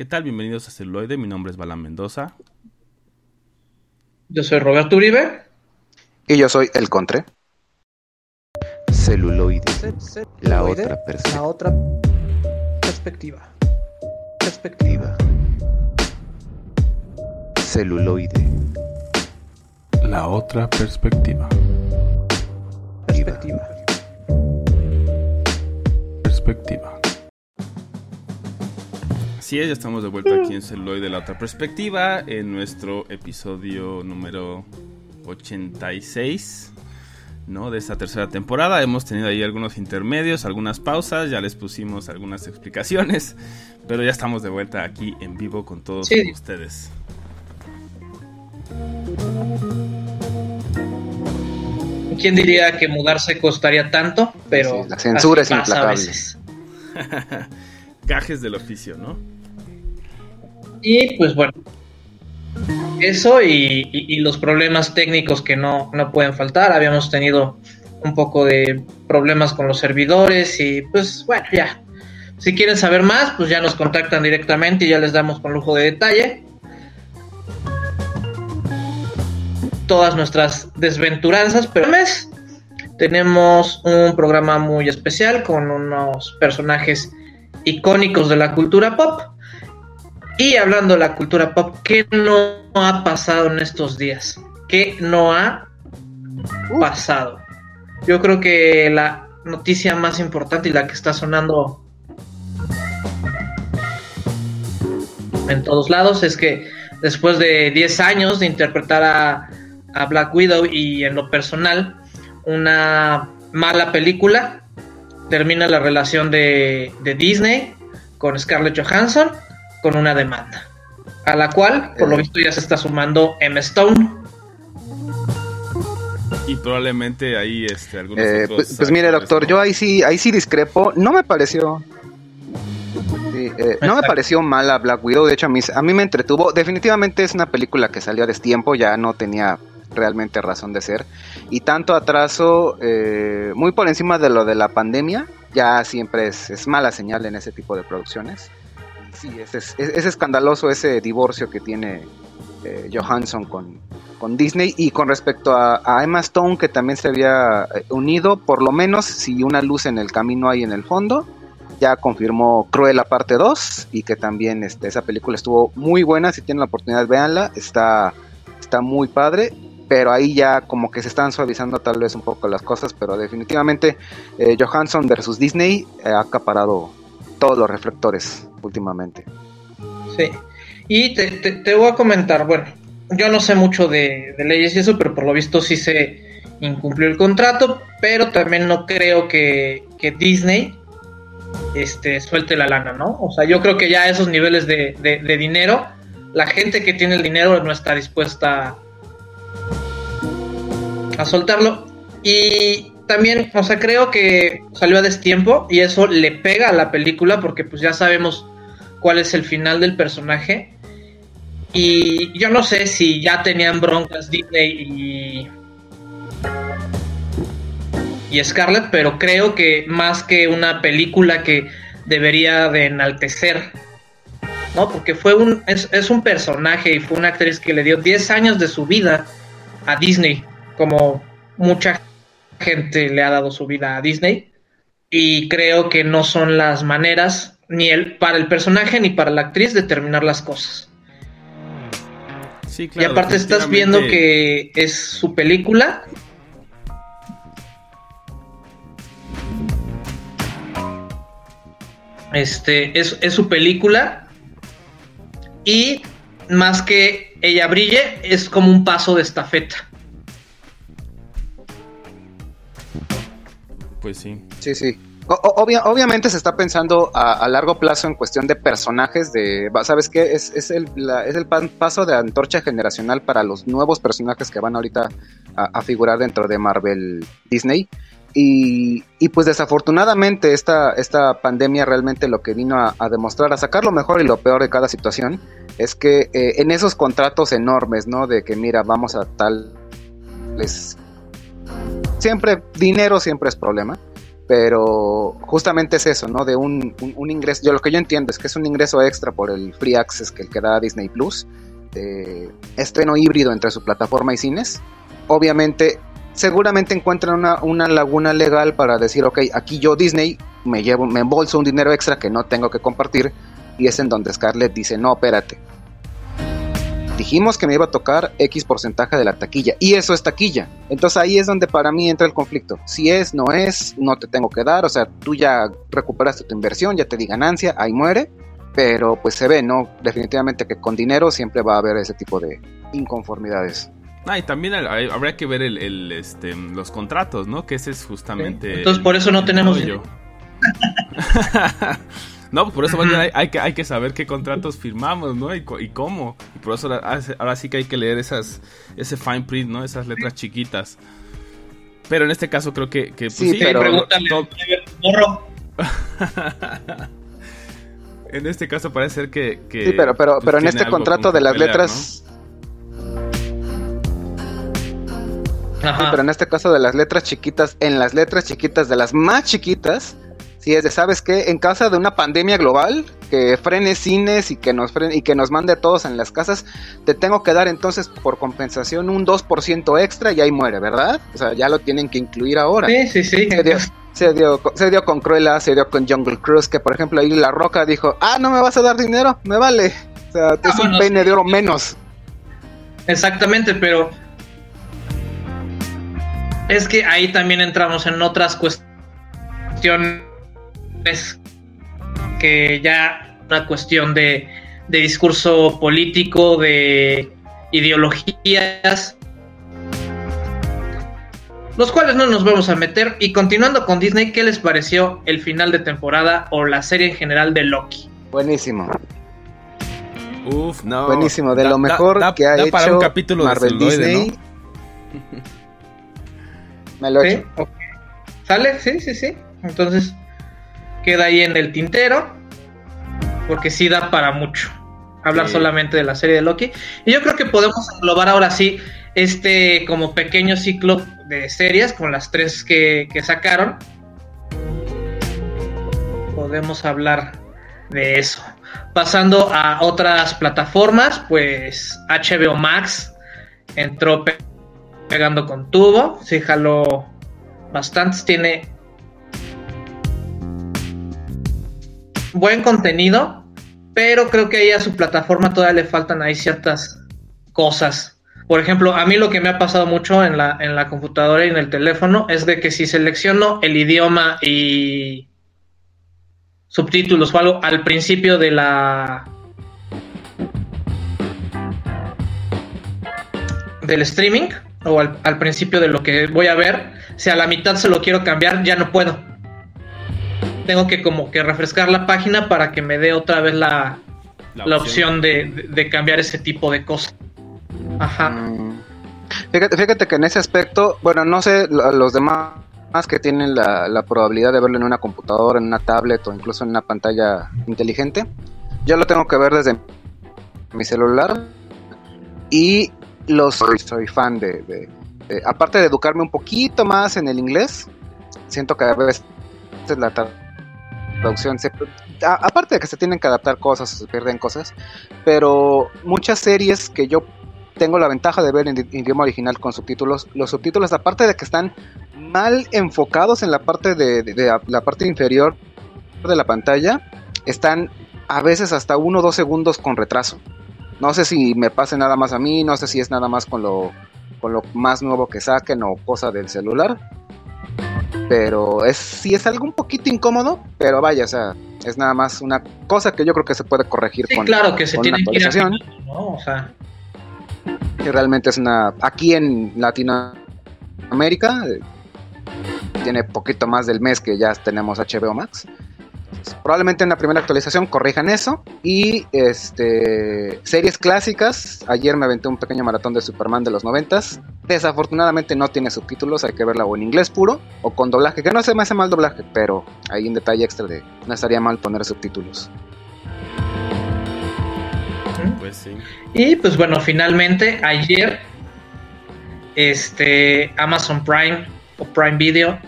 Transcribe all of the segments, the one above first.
¿Qué tal? Bienvenidos a Celuloide. Mi nombre es Balán Mendoza. Yo soy Roberto Uribe. Y yo soy El Contre. Celuloide. La otra perspectiva. La otra perspectiva. Perspectiva. Celuloide. La otra perspectiva. Perspectiva. Perspectiva. Así es, ya estamos de vuelta aquí en Celuloide de la otra perspectiva, en nuestro episodio número 86, ¿no? De esta tercera temporada. Hemos tenido ahí algunos intermedios, algunas pausas, ya les pusimos algunas explicaciones, pero ya estamos de vuelta aquí en vivo con todos Sí. ustedes. ¿Quién diría que mudarse costaría tanto? Pero Sí, la censura es implacable. veces. Gajes del oficio, ¿no? Y pues bueno, eso y, los problemas técnicos que no, no pueden faltar. Habíamos tenido un poco de problemas con los servidores y pues bueno, ya. Si quieren saber más, pues ya nos contactan directamente y ya les damos con lujo de detalle. Todas nuestras desventuranzas, pero mes tenemos un programa muy especial con unos personajes icónicos de la cultura pop. Y hablando de la cultura pop, ¿qué no ha pasado en estos días? ¿Qué no ha pasado? Yo creo que la noticia más importante y la que está sonando en todos lados es que después de 10 años de interpretar a, a Black Widow y en lo personal una mala película, termina la relación de, de Disney con Scarlett Johansson con una demanda, a la cual por lo Eh. visto ya se está sumando Emma Stone. Y probablemente ahí este, algunos Eh, otros pues, pues mire, doctor, yo ahí sí, ahí sí discrepo. No me pareció. Sí, eh, no me pareció mala Black Widow. De hecho, a mí, a mí me entretuvo. Definitivamente es una película que salió a destiempo, ya no tenía realmente razón de ser. Y tanto atraso, eh, muy por encima de lo de la pandemia, ya siempre es, es mala señal en ese tipo de producciones. Sí, es, es, es escandaloso ese divorcio que tiene eh, Johansson con, con Disney. Y con respecto a, Emma Stone que también se había eh, unido, por lo menos si una luz en el camino hay en el fondo, ya confirmó Cruella parte 2 y que también este, esa película estuvo muy buena, si tienen la oportunidad véanla, está, está muy padre, pero ahí ya como que se están suavizando tal vez un poco las cosas, pero definitivamente eh, Johansson versus Disney ha acaparado todos los reflectores últimamente. Sí. Y te, voy a comentar, bueno, yo no sé mucho de, leyes y eso, pero por lo visto sí se incumplió el contrato, pero también no creo que, Disney este, suelte la lana, ¿no? O sea, yo creo que ya a esos niveles de- de dinero, la gente que tiene el dinero no está dispuesta a soltarlo. Y también, o sea, creo que salió a destiempo y eso le pega a la película porque pues ya sabemos cuál es el final del personaje. Y yo no sé si ya tenían broncas Disney y, y Scarlett, pero creo que más que una película que debería de enaltecer, ¿no? Porque fue un, es, es un personaje y fue una actriz que le dio 10 años de su vida a Disney, como mucha gente le ha dado su vida a Disney. Y creo que no son las maneras, ni el, para el personaje ni para la actriz, de terminar las cosas. Sí, y claro, aparte estás viendo que es su película. Este es, es su película. Y más que ella brille, es como un paso de estafeta. Pues sí. Sí, sí. Obviamente se está pensando a, a largo plazo en cuestión de personajes, de, ¿sabes qué? Es, es el, es el pan- paso de antorcha generacional para los nuevos personajes que van ahorita a, figurar dentro de Marvel Disney. Y, pues desafortunadamente esta, pandemia realmente lo que vino a, a demostrar, a sacar lo mejor y lo peor de cada situación, es que eh, en esos contratos enormes, ¿no? De que mira, vamos a tal... Les, siempre, dinero siempre es problema pero justamente es eso, ¿no? De un, ingreso, yo lo que yo entiendo es que es un ingreso extra por el free access que, que da Disney Plus, de estreno híbrido entre su plataforma y cines. Obviamente, seguramente encuentran una, una laguna legal para decir, ok, aquí yo Disney me llevo, me embolso un dinero extra que no tengo que compartir, y es en donde Scarlett dice, no, espérate, dijimos que me iba a tocar X porcentaje de la taquilla y eso es taquilla. Entonces ahí es donde para mí entra el conflicto. Si es, no es, no te tengo que dar, o sea, tú ya recuperaste tu inversión, ya te di ganancia, ahí muere, pero pues se ve, ¿no? Definitivamente que con dinero siempre va a haber ese tipo de inconformidades. Ah, y también habría que ver el, este, los contratos, ¿no? Que ese es justamente... Entonces por eso no tenemos... No, pues por eso hay, que, hay que saber qué contratos firmamos, ¿no? Y, cómo. Y por eso ahora, sí que hay que leer esas, ese fine print, ¿no? Esas letras chiquitas. Pero en este caso creo que... que pues, sí, pero... Pregúntale, en este caso parece ser que... sí, pero, pero, pues, pero en este contrato de las letras... Sí, pero en este caso de las letras chiquitas, en las letras chiquitas de las más chiquitas, si es de, ¿sabes qué? En casa de una pandemia global, que frene cines y que nos frene, y que nos mande a todos en las casas, te tengo que dar entonces por compensación un 2% extra y ahí muere, ¿verdad? O sea, ya lo tienen que incluir ahora. Sí, sí, sí. Se dio, se dio, con Cruella, se dio con Jungle Cruise, que por ejemplo ahí La Roca dijo, ah, no me vas a dar dinero, me vale. O sea, es un peine de oro menos. Exactamente, pero es que ahí también entramos en otras cuestiones es que ya una cuestión de, discurso político, de ideologías, los cuales no nos vamos a meter. Y continuando con Disney, ¿qué les pareció el final de temporada o la serie en general de Loki? Buenísimo. Uf, no. Buenísimo, de lo mejor que ha hecho un capítulo Marvel Disney. Me lo he hecho. ¿Sale? Sí, sí, sí. Entonces, queda ahí en el tintero, porque sí da para mucho hablar solamente de la serie de Loki. Y yo creo que podemos englobar ahora sí este como pequeño ciclo de series, con las tres que, que sacaron. Podemos hablar de eso. Pasando a otras plataformas, pues HBO Max entró pegando con tubo, sí jaló bastantes, tiene buen contenido, pero creo que ahí a su plataforma todavía le faltan ahí ciertas cosas. Por ejemplo, a mí lo que me ha pasado mucho en la, en la computadora y en el teléfono es de que si selecciono el idioma y subtítulos o algo al principio de la del streaming o al, al principio de lo que voy a ver, si a la mitad se lo quiero cambiar, ya no puedo tengo que como que refrescar la página para que me dé otra vez la, la, opción, de, cambiar ese tipo de cosas. Ajá. Mm. Fíjate, fíjate que en ese aspecto, bueno, no sé los demás que tienen la, la, probabilidad de verlo en una computadora, en una tablet o incluso en una pantalla inteligente. Yo lo tengo que ver desde mi celular y los soy, fan de, aparte de educarme un poquito más en el inglés, siento que a veces la producción. aparte de que se tienen que adaptar cosas, se pierden cosas, pero muchas series que yo tengo la ventaja de ver en idioma original con subtítulos, los subtítulos, aparte de que están mal enfocados en la parte de, la parte inferior de la pantalla, están a veces hasta uno o dos segundos con retraso. No sé si me pase nada más a mí, no sé si es nada más con lo, con lo más nuevo que saquen o cosa del celular, pero es sí es algo un poquito incómodo, pero vaya, o sea, es nada más una cosa que yo creo que se puede corregir con, claro que se tiene actualización. ¿no? Que realmente es una aquí en Latinoamérica eh, tiene poquito más del mes que ya tenemos HBO Max probablemente en la primera actualización corrijan eso. Y este series clásicas. Ayer me aventé un pequeño maratón de Superman de los noventas. Desafortunadamente no tiene subtítulos, hay que verla o en inglés puro o con doblaje, que no se me hace mal doblaje, pero hay un detalle extra de no estaría mal poner subtítulos. Pues sí. Y pues bueno, finalmente ayer este Amazon Prime o Prime Video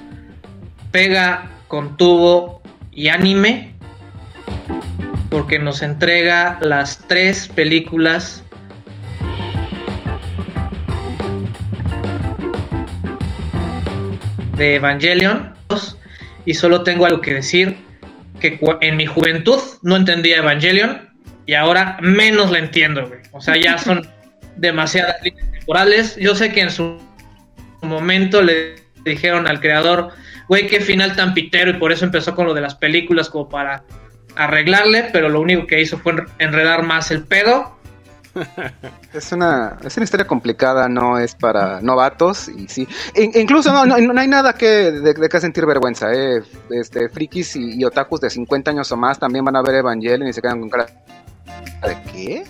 pega con tubo y anime, porque nos entrega las tres películas de Evangelion y solo tengo algo que decir que en mi juventud no entendía Evangelion y ahora menos la entiendo, O sea, ya son demasiadas líneas temporales. Yo sé que en su momento le dijeron al creador, güey, qué final tan pitero y por eso empezó con lo de las películas como para arreglarle, pero lo único que hizo fue enredar más el pedo es una, es una historia complicada, no es para novatos y sí. incluso no, no, hay nada que de, que sentir vergüenza. Eh. Este, frikis y, otakus de 50 años o más también van a ver Evangelion y se quedan con cara de ¿qué?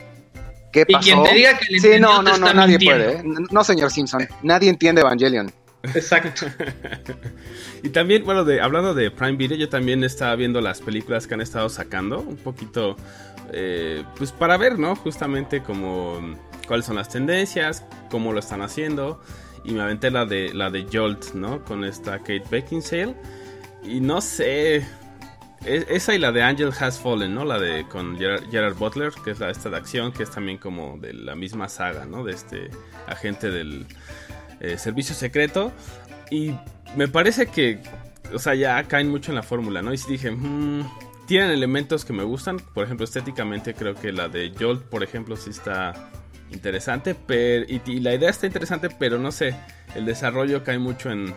¿Qué pasó? Y quien te diga que sí, no, no, no, nadie puede. ¿eh? No, señor Simpson, nadie entiende Evangelion. Exacto. y también, bueno, de, hablando de Prime Video, yo también estaba viendo las películas que han estado sacando, un poquito eh, pues para ver, ¿no? Justamente como cuáles son las tendencias, cómo lo están haciendo. Y me aventé la de la de Jolt, ¿no? Con esta Kate Beckinsale. Y no sé. E, esa y la de Angel Has Fallen, ¿no? La de con Gerard, Butler, que es la esta de acción, que es también como de la misma saga, ¿no? De este agente del eh, servicio secreto. Y me parece que, o sea, ya caen mucho en la fórmula, ¿no? Y dije, mmm, tienen elementos que me gustan. Por ejemplo, estéticamente creo que la de Jolt, por ejemplo, sí está interesante. Pero, y, la idea está interesante, pero no sé, el desarrollo cae mucho en...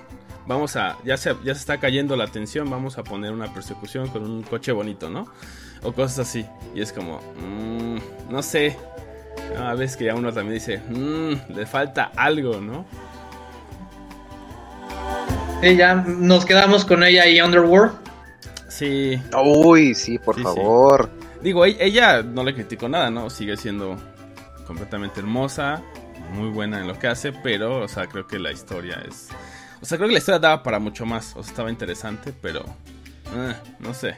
Vamos a... Ya se, ya se está cayendo la tensión, vamos a poner una persecución con un coche bonito, ¿no? O cosas así. Y es como... Mmm, no sé. A veces que ya uno también dice... Mmm, le falta algo, ¿no? Y ya nos quedamos con ella y Underworld. Sí. Uy, sí, por favor. Digo, e-, ella no le critico nada, ¿no? Sigue siendo completamente hermosa, muy buena en lo que hace, pero, o sea, creo que la historia es... O sea, creo que la historia daba para mucho más, o sea, estaba interesante, pero... Eh, no sé.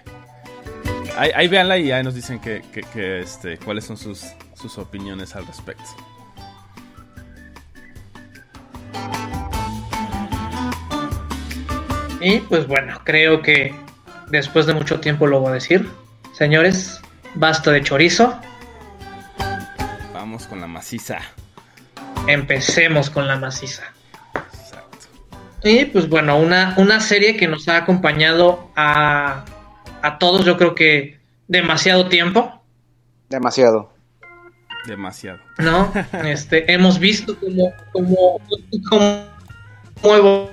Ahí, ahí véanla y ahí nos dicen que, que, este, cuáles son sus, sus opiniones al respecto. Y pues bueno, creo que después de mucho tiempo lo voy a decir. Señores, basta de chorizo. Vamos con la maciza. Empecemos con la maciza. Exacto. Y pues bueno, una, una serie que nos ha acompañado a, a todos, yo creo que demasiado tiempo. Demasiado. Demasiado. ¿No? Este, hemos visto cómo, cómo, cómo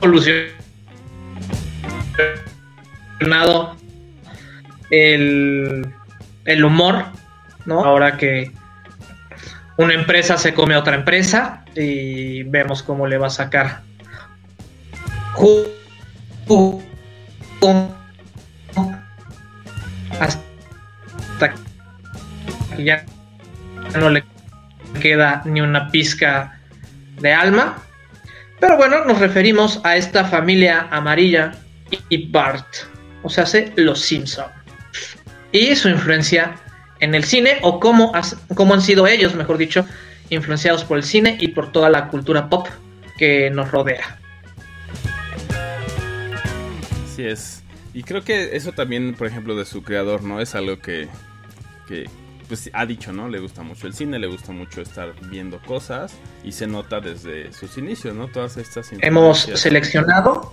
evolucionó el, el humor, ¿no? Ahora que una empresa se come a otra empresa y vemos cómo le va a sacar hasta que ya no le queda ni una pizca de alma. Pero bueno, nos referimos a esta familia amarilla y Bart, o sea, hace Los Simpson. Y su influencia en el cine, o cómo, cómo han sido ellos, mejor dicho, influenciados por el cine y por toda la cultura pop que nos rodea. Así es. Y creo que eso también, por ejemplo, de su creador, ¿no? Es algo que, que pues, ha dicho, ¿no? Le gusta mucho el cine, le gusta mucho estar viendo cosas y se nota desde sus inicios, ¿no? Todas estas... Hemos seleccionado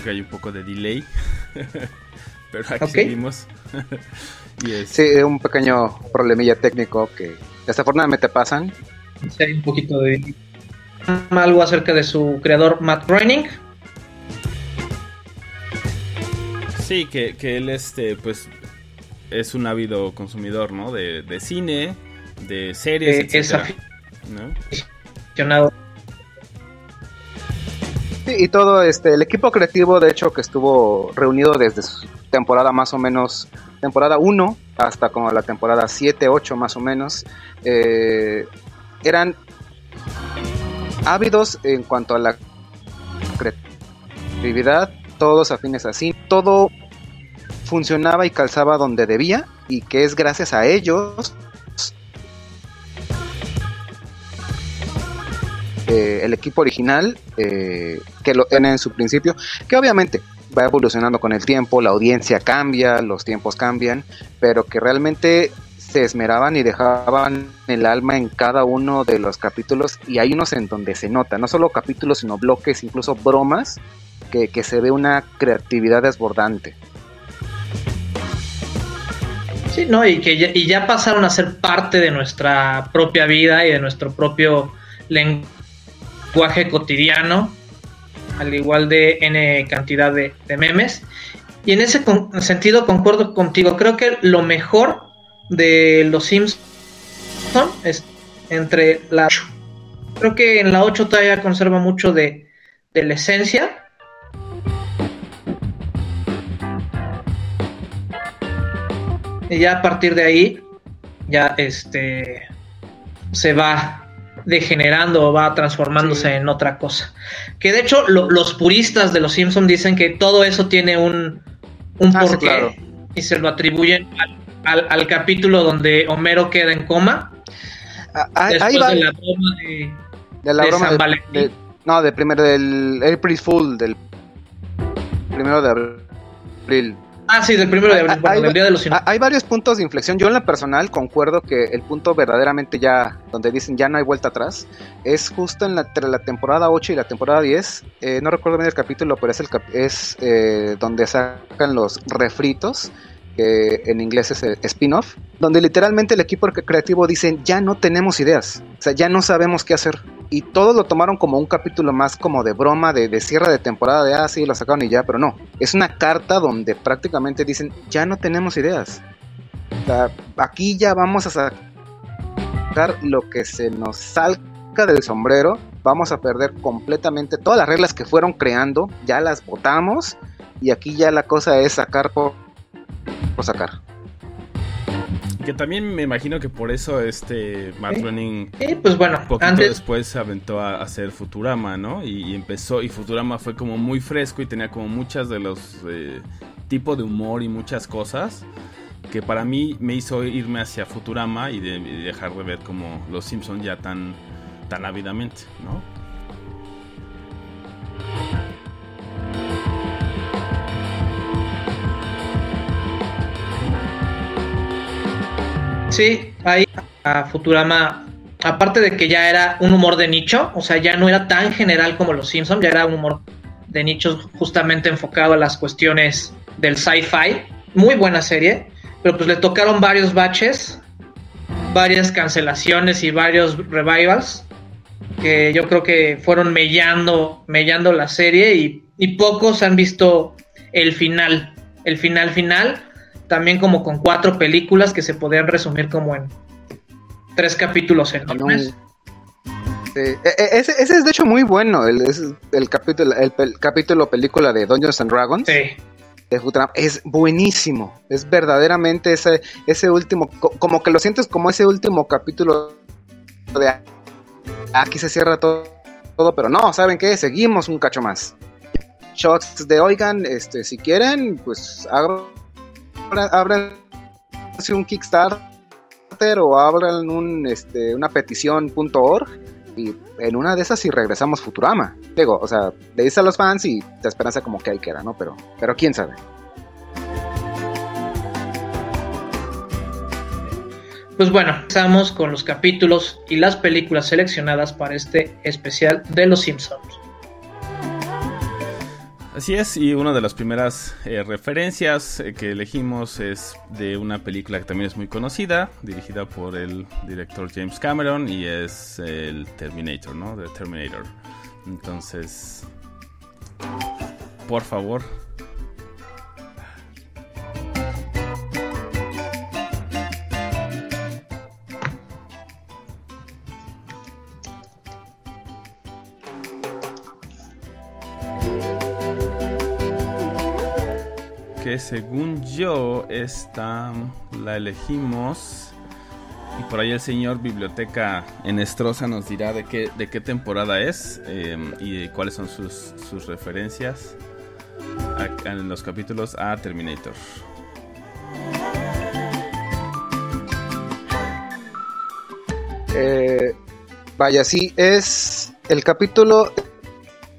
que hay un poco de delay. Pero aquí seguimos. Sí, un pequeño problemilla técnico que desafortunadamente pasan. Sí, hay un poquito de algo acerca de su creador Matt Groening. Sí, que, que él este pues es un ávido consumidor, ¿no? De, de cine, de series, eh, ¿no? Y todo este, el equipo creativo, de hecho, que estuvo reunido desde su temporada más o menos, temporada 1 hasta como la temporada 7, 8 más o menos, eh, eran ávidos en cuanto a la creatividad, todos afines así, todo funcionaba y calzaba donde debía y que es gracias a ellos eh, el equipo original eh, que lo tiene en su principio, que obviamente va evolucionando con el tiempo, la audiencia cambia, los tiempos cambian, pero que realmente se esmeraban y dejaban el alma en cada uno de los capítulos y hay unos en donde se nota, no solo capítulos, sino bloques, incluso bromas, que, que se ve una creatividad desbordante. Sí, no, y que ya, y ya pasaron a ser parte de nuestra propia vida y de nuestro propio lenguaje cotidiano, al igual de N cantidad de, memes. Y en ese sentido concuerdo contigo, creo que lo mejor de los Sims es entre la 8. Creo que en la 8 todavía conserva mucho de, de la esencia. Y ya a partir de ahí, ya este se va degenerando, va transformándose en otra cosa. Que de hecho lo- los puristas de los Simpsons dicen que todo eso tiene un, un Ah, sí, porqué claro. y se lo atribuyen al, al- al capítulo donde Homero queda en coma Ah, Ahí después ahí va, de la broma de, de la de broma San de- Valentín. de- no, del primero del April Fool, del primero de abril. Ah, sí, del primero de abril, bueno, hay- de los. Hay varios puntos de inflexión. Yo en la personal concuerdo que el punto verdaderamente ya, donde dicen ya no hay vuelta atrás, es justo en la, entre la temporada 8 y la temporada 10. Eh, no recuerdo bien el capítulo, pero es, el cap- es eh, donde sacan los refritos, que en inglés es el spin-off, donde literalmente el equipo cre- creativo dice ya no tenemos ideas, o sea, ya no sabemos qué hacer. Y todos lo tomaron como un capítulo más como de broma, de, de cierre de temporada, de ah, sí, lo sacaron y ya, pero no. Es una carta donde prácticamente dicen, ya no tenemos ideas. O sea, aquí ya vamos a sacar lo que se nos salga del sombrero. Vamos a perder completamente todas las reglas que fueron creando, ya las votamos. Y aquí ya la cosa es sacar por, por sacar. Que también me imagino que por eso este Matt. Groening Y pues bueno, poquito antes después se aventó a hacer Futurama, ¿no? Y, y empezó, y Futurama fue como muy fresco y tenía como muchas de los eh, tipos de humor y muchas cosas que para mí me hizo irme hacia Futurama y, de- y dejar de ver como los Simpsons ya tan, tan ávidamente, ¿no? Sí, ahí a Futurama, aparte de que ya era un humor de nicho, o sea, ya no era tan general como los Simpsons, ya era un humor de nicho justamente enfocado a las cuestiones del sci-fi. Muy buena serie, pero pues le tocaron varios baches, varias cancelaciones y varios revivals que yo creo que fueron mellando, mellando la serie y pocos han visto el final, el final final también como con cuatro películas que se podrían resumir como en tres capítulos enormes. Eh, eh, ese, ese es de hecho muy bueno, el, es el capítulo, el, pel- capítulo película de Dungeons and Dragons. Sí, de es buenísimo. Es verdaderamente ese, ese último, co- como que lo sientes como ese último capítulo de "Ah, aquí se cierra todo, todo, pero no, ¿saben qué? Seguimos un cacho más. Shots de oigan, este, si quieren, pues abran, abran un Kickstarter o abran un, este, una petición.org y en una de esas sí regresamos Futurama. Digo, o sea, le dices a los fans y te esperanza como que ahí queda, ¿no? Pero, pero quién sabe. pues bueno, empezamos con los capítulos y las películas seleccionadas para este especial de Los Simpsons. Así es, y una de las primeras eh, referencias eh, que elegimos es de una película que también es muy conocida, dirigida por el director James Cameron y es el Terminator, ¿no? The Terminator. Entonces, por favor. Según yo esta la elegimos y por ahí el señor biblioteca Enestrosa nos dirá de qué de qué temporada es eh, y cuáles son sus, sus referencias en los capítulos a Terminator. Eh, vaya, sí, es el capítulo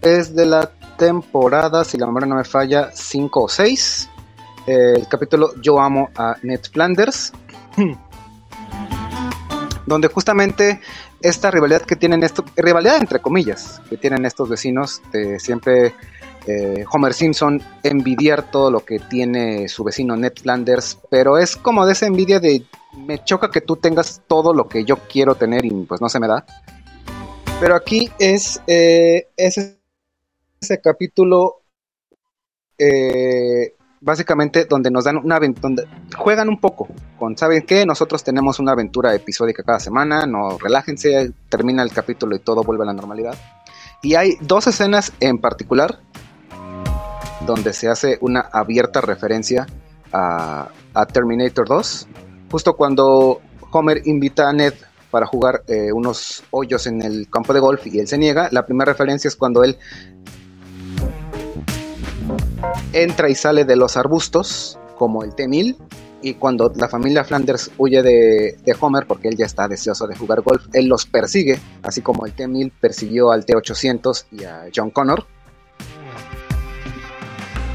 es de la temporada, si la memoria no me falla, 5 o 6. Eh, el capítulo Yo amo a Ned Flanders. donde justamente esta rivalidad que tienen esto, rivalidad entre comillas, que tienen estos vecinos, de siempre eh, Homer Simpson envidiar todo lo que tiene su vecino Ned Flanders, pero es como de esa envidia de me choca que tú tengas todo lo que yo quiero tener y pues no se me da. Pero aquí es, eh, ese, capítulo eh, básicamente donde nos dan una donde juegan un poco con, ¿saben qué? Nosotros tenemos una aventura episódica cada semana, no relájense, termina el capítulo y todo vuelve a la normalidad. Y hay dos escenas en particular donde se hace una abierta referencia a, Terminator 2, justo cuando Homer invita a Ned para jugar eh, unos hoyos en el campo de golf y él se niega, la primera referencia es cuando él entra y sale de los arbustos, como el T-1000, y cuando la familia Flanders huye de, Homer, porque él ya está deseoso de jugar golf, él los persigue, así como el T-1000 persiguió al T-800 y a John Connor.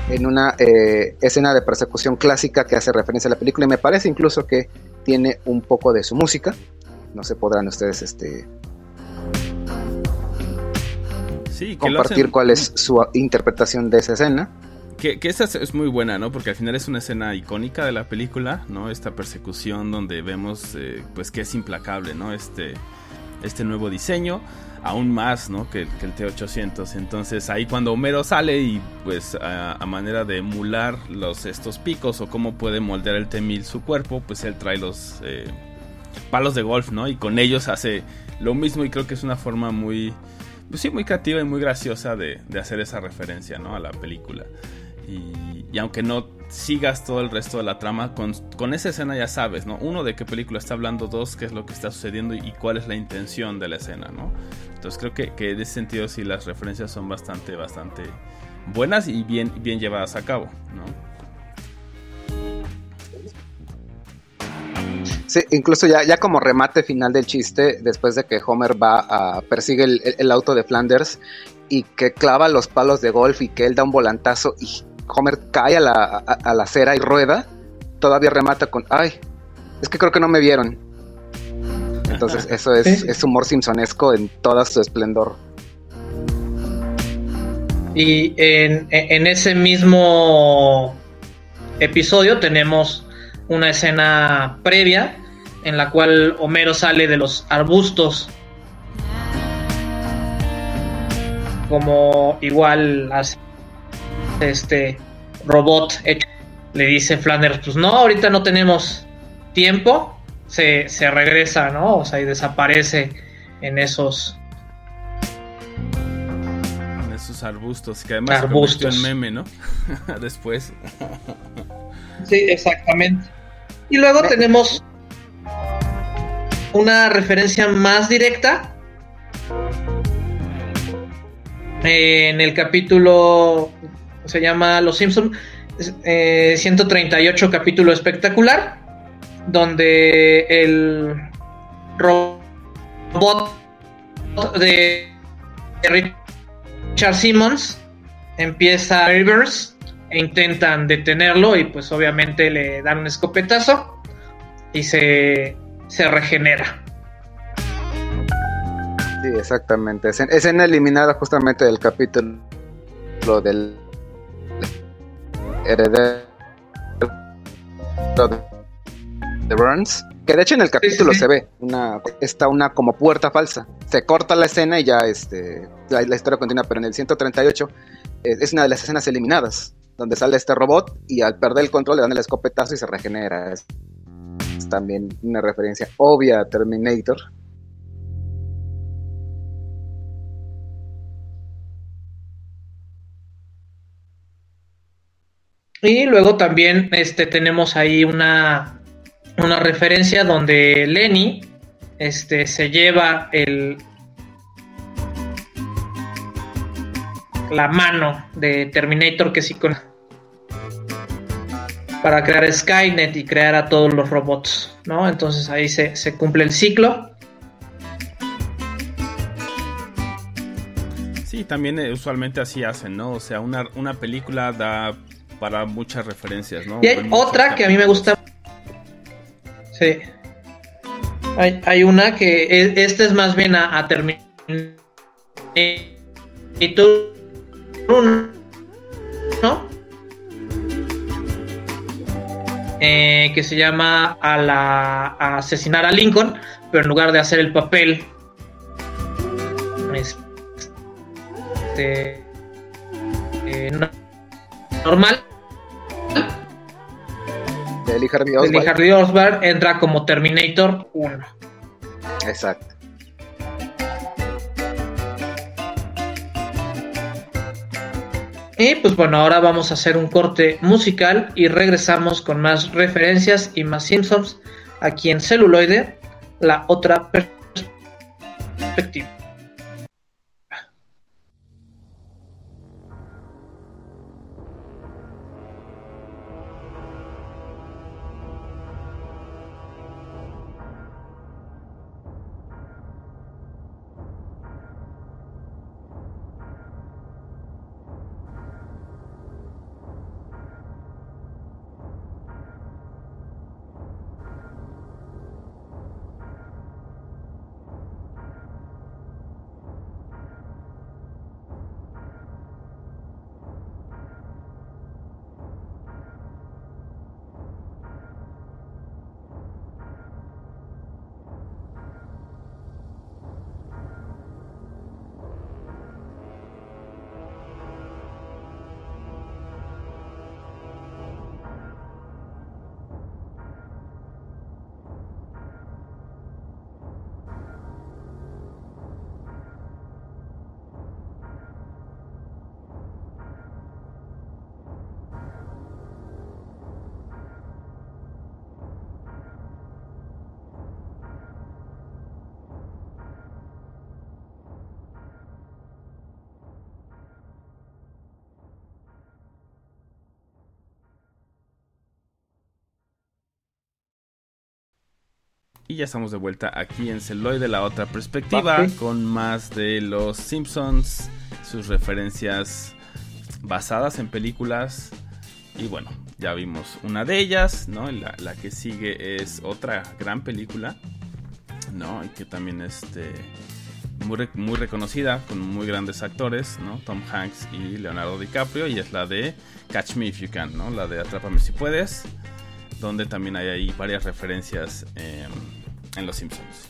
En una eh, escena de persecución clásica que hace referencia a la película, y me parece incluso que tiene un poco de su música. No se podrán ustedes este, compartir cuál es su interpretación de esa escena. Que, esta es muy buena, ¿no? Porque al final es una escena icónica de la película, ¿no? Esta persecución donde vemos, eh, pues, que es implacable, ¿no? Este, este nuevo diseño, aún más, ¿no? Que, el T-800. Entonces ahí cuando Homero sale y, pues, a, manera de emular los, estos picos o cómo puede moldear el T-1000 su cuerpo, pues él trae los eh, palos de golf, ¿no? Y con ellos hace lo mismo y creo que es una forma muy... Pues sí, muy creativa y muy graciosa de, de hacer esa referencia, ¿no? A la película. Y, aunque no sigas todo el resto de la trama, con, esa escena ya sabes, ¿no? Uno, de qué película está hablando, dos, qué es lo que está sucediendo y, cuál es la intención de la escena, ¿no? Entonces creo que, en ese sentido sí las referencias son bastante, bastante buenas y bien, bien llevadas a cabo, ¿no? Sí, incluso ya, ya como remate final del chiste, después de que Homer va a persigue el, el, auto de Flanders y que clava los palos de golf y que él da un volantazo y Homer cae a la, a, la acera y rueda, todavía remata con, ay, es que creo que no me vieron. Entonces eso es, humor simpsonesco en todo su esplendor. Y en, en, ese mismo episodio tenemos una escena previa en la cual Homero sale de los arbustos como igual hace este robot Le dice Flanders, pues no, ahorita no tenemos tiempo. Se, regresa, ¿no? O sea, y desaparece en esos... En esos arbustos, que además arbustos. se en meme, ¿no? Después. sí, exactamente. Y luego tenemos una referencia más directa en el capítulo se llama Los Simpson 138 eh, capítulo espectacular donde el robot de Richard Simmons empieza a reverse e intentan detenerlo y pues obviamente le dan un escopetazo y se, se regenera. Sí, exactamente. Escena eliminada justamente del capítulo del heredero de Burns. Que de hecho en el capítulo se ve una está una como puerta falsa. Se corta la escena y ya este la, historia continúa, pero en el 138 es una de las escenas eliminadas donde sale este robot y al perder el control le dan el escopetazo y se regenera. es también una referencia obvia a Terminator. Y luego también este, tenemos ahí una, una referencia donde Lenny este, se lleva el, la mano de Terminator que sí con para crear Skynet y crear a todos los robots, ¿no? Entonces ahí se, se cumple el ciclo. Sí, también eh, usualmente así hacen, ¿no? O sea, una, una película da para muchas referencias, ¿no? Y hay otra que a mí me gusta. Sí. Hay, hay una que e, esta es más bien a, a terminar. Y tú. ¿No? Eh, que se llama a, la, a asesinar a Lincoln, pero en lugar de hacer el papel este, eh, no- normal, De Lee Harvey de. Lee Harvey Oswald entra como Terminator 1. Exacto. Y pues bueno, ahora vamos a hacer un corte musical y regresamos con más referencias y más Simpsons aquí en celuloide, la otra perspectiva. Y ya estamos de vuelta aquí en Celoide, la otra perspectiva, con más de los Simpsons, sus referencias basadas en películas. Y bueno, ya vimos una de ellas, ¿no? La, la que sigue es otra gran película, ¿no? Y que también este muy, muy reconocida, con muy grandes actores, ¿no? Tom Hanks y Leonardo DiCaprio, y es la de Catch Me If You Can, ¿no? La de Atrápame si puedes, donde también hay ahí varias referencias eh, en Los Simpsons.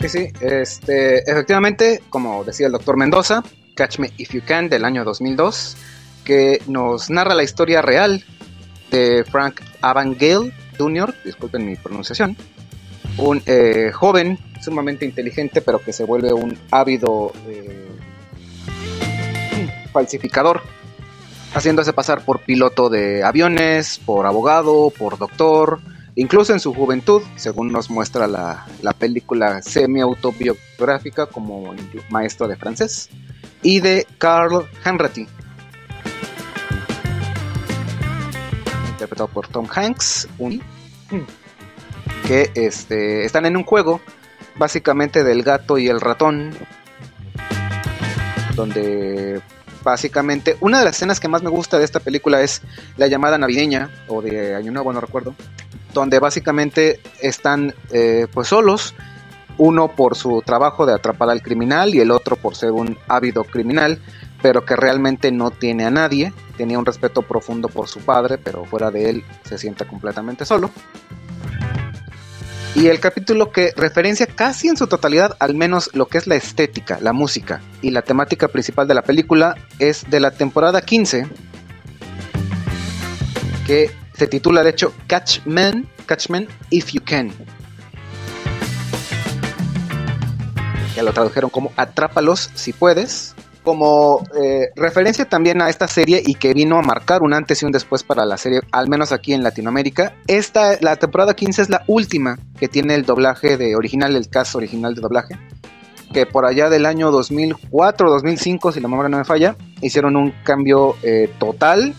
Sí, sí, este, efectivamente, como decía el doctor Mendoza, Catch Me If You Can del año 2002, que nos narra la historia real de Frank Avangale Jr., disculpen mi pronunciación, un eh, joven sumamente inteligente, pero que se vuelve un ávido eh, falsificador, haciéndose pasar por piloto de aviones, por abogado, por doctor, incluso en su juventud, según nos muestra la, la película semi-autobiográfica como maestro de francés, y de Carl Hanratty, interpretado por Tom Hanks, un- que este, están en un juego básicamente del gato y el ratón, donde básicamente una de las escenas que más me gusta de esta película es la llamada navideña o de Año Nuevo, no recuerdo, donde básicamente están eh, pues solos, uno por su trabajo de atrapar al criminal y el otro por ser un ávido criminal, pero que realmente no tiene a nadie, tenía un respeto profundo por su padre, pero fuera de él se siente completamente solo. Y el capítulo que referencia casi en su totalidad, al menos lo que es la estética, la música y la temática principal de la película, es de la temporada 15, que se titula de hecho Catchman, Catchman If You Can. Que lo tradujeron como Atrápalos si puedes. Como eh, referencia también a esta serie y que vino a marcar un antes y un después para la serie, al menos aquí en Latinoamérica. Esta, la temporada 15 es la última que tiene el doblaje de original, el cast original de doblaje. que por allá del año 2004 2005, si la memoria no me falla, hicieron un cambio eh, total.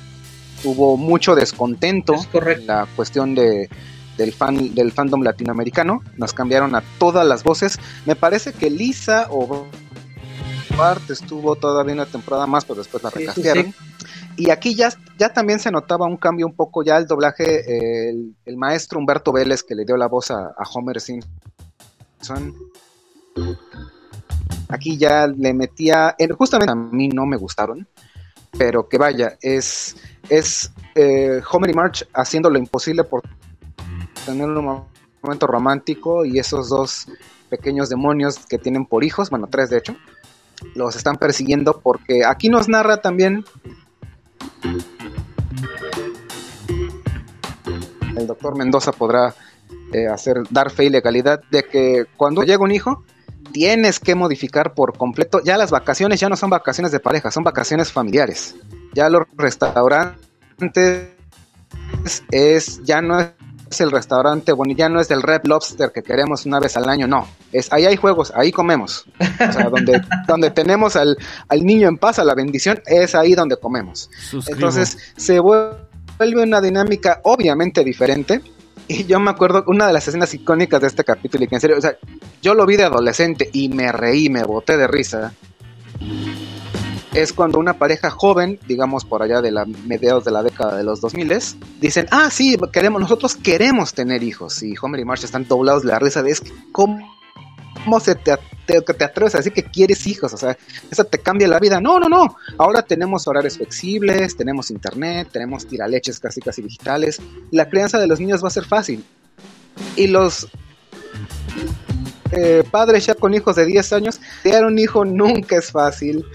Hubo mucho descontento en la cuestión de, del, fan, del fandom latinoamericano. Nos cambiaron a todas las voces. Me parece que Lisa o Bart estuvo todavía una temporada más, pero después la recastearon. Y aquí ya, ya también se notaba un cambio un poco ya el doblaje, el, maestro Humberto Vélez que le dio la voz a, Homer Simpson. Aquí ya le metía, justamente a mí no me gustaron, pero que vaya, es, es eh, Homer y March haciendo lo imposible por tener un momento romántico y esos dos pequeños demonios que tienen por hijos, bueno, tres de hecho, los están persiguiendo porque aquí nos narra también el doctor Mendoza podrá eh, hacer dar fe y legalidad de que cuando llega un hijo tienes que modificar por completo. Ya las vacaciones ya no son vacaciones de pareja, son vacaciones familiares. Ya los restaurantes es ya no es el restaurante bueno, ya no es del Red Lobster que queremos una vez al año, no. Es ahí hay juegos, ahí comemos. O sea, donde, donde tenemos al, al niño en paz, a la bendición, es ahí donde comemos. Entonces se vuelve una dinámica obviamente diferente. Y yo me acuerdo una de las escenas icónicas de este capítulo, y que en serio, o sea, yo lo vi de adolescente y me reí, me boté de risa es cuando una pareja joven, digamos por allá de la mediados de la década de los 2000, dicen, ah, sí, queremos, nosotros queremos tener hijos. Y Homer y Marge están doblados de la risa de, es ¿cómo, cómo se te, atreves a decir que quieres hijos? O sea, eso te cambia la vida. No, no, no. Ahora tenemos horarios flexibles, tenemos internet, tenemos tiraleches casi casi digitales. La crianza de los niños va a ser fácil. Y los eh, padres ya con hijos de 10 años, tener un hijo nunca es fácil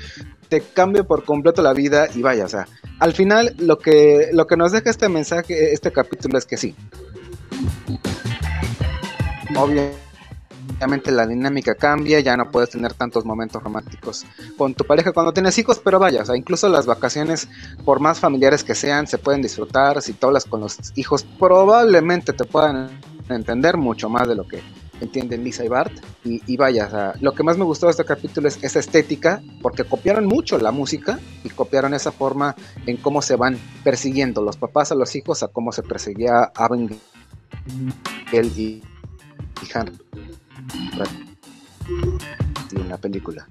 te cambia por completo la vida y vaya, o sea, al final lo que, lo que nos deja este mensaje, este capítulo es que sí. Obviamente la dinámica cambia, ya no puedes tener tantos momentos románticos con tu pareja cuando tienes hijos, pero vaya, o sea, incluso las vacaciones, por más familiares que sean, se pueden disfrutar, si tú hablas con los hijos, probablemente te puedan entender mucho más de lo que entienden Lisa y Bart. Y, vaya, lo que más me gustó de este capítulo es esa estética, porque copiaron mucho la música y copiaron esa forma en cómo se van persiguiendo los papás a los hijos, a cómo se perseguía Abigail y, y Han en la película.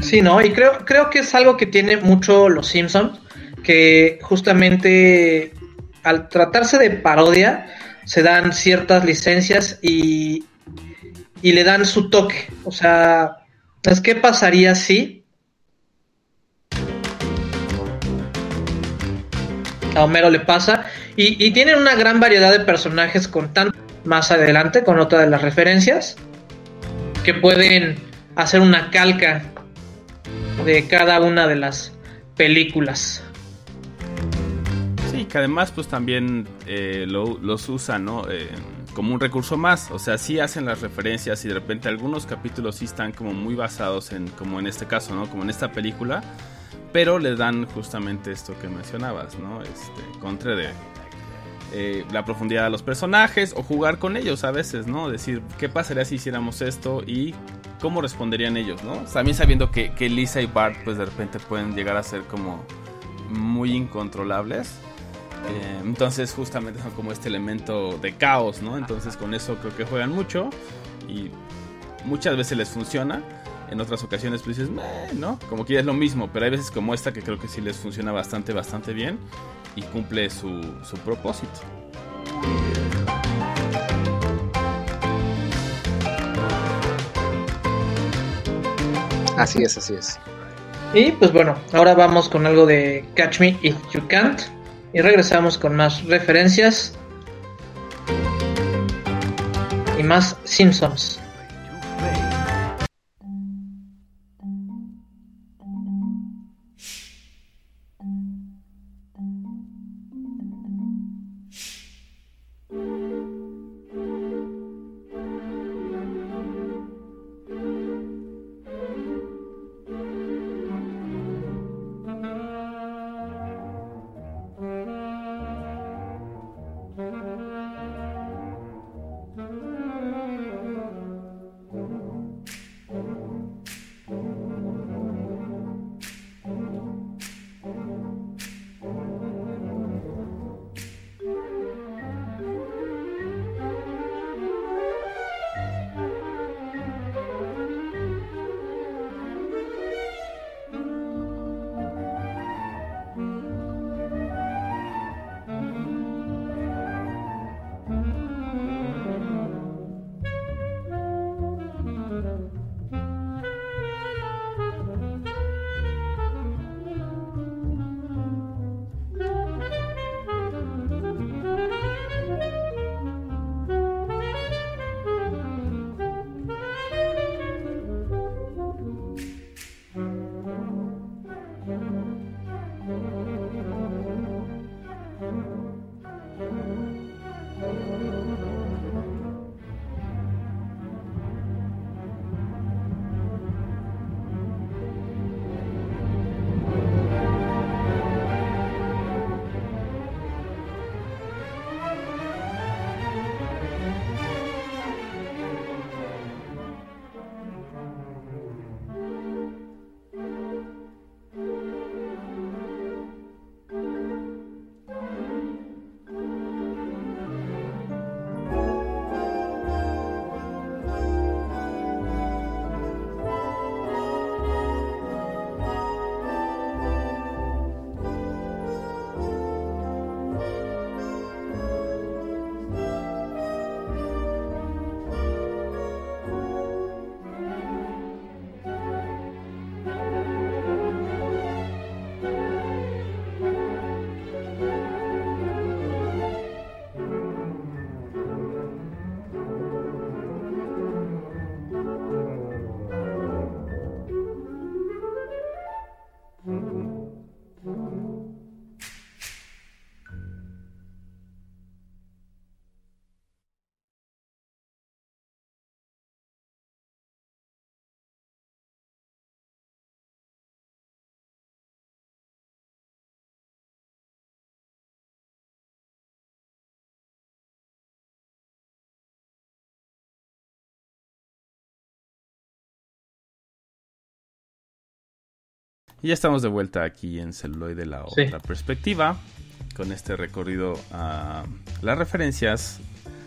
Sí, ¿no? Y creo, creo que es algo que tiene mucho los Simpsons, que justamente al tratarse de parodia, se dan ciertas licencias y, y le dan su toque. O sea, pues, ¿qué pasaría si a Homero le pasa? Y, y tienen una gran variedad de personajes con tanto más adelante, con otra de las referencias, que pueden hacer una calca de cada una de las películas que además pues también eh, los usan, ¿no? Eh, como un recurso más, o sea, sí hacen las referencias y de repente algunos capítulos sí están como muy basados en, como en este caso, ¿no? Como en esta película, pero le dan justamente esto que mencionabas, ¿no? Este, contra de eh, la profundidad de los personajes o jugar con ellos a veces, ¿no? Decir, ¿qué pasaría si hiciéramos esto y cómo responderían ellos, ¿no? También sabiendo que, que Lisa y Bart pues de repente pueden llegar a ser como muy incontrolables eh, entonces justamente son como este elemento de caos, ¿no? Entonces con eso creo que juegan mucho y muchas veces les funciona. En otras ocasiones pues dices, ¿no? Como que ya es lo mismo, pero hay veces como esta que creo que sí les funciona bastante, bastante bien y cumple su, su propósito. Así es, así es. Y pues bueno, ahora vamos con algo de Catch Me If You Can't y regresamos con más referencias y más Simpsons. Y ya estamos de vuelta aquí en Celuloide de la otra perspectiva, con este recorrido a las referencias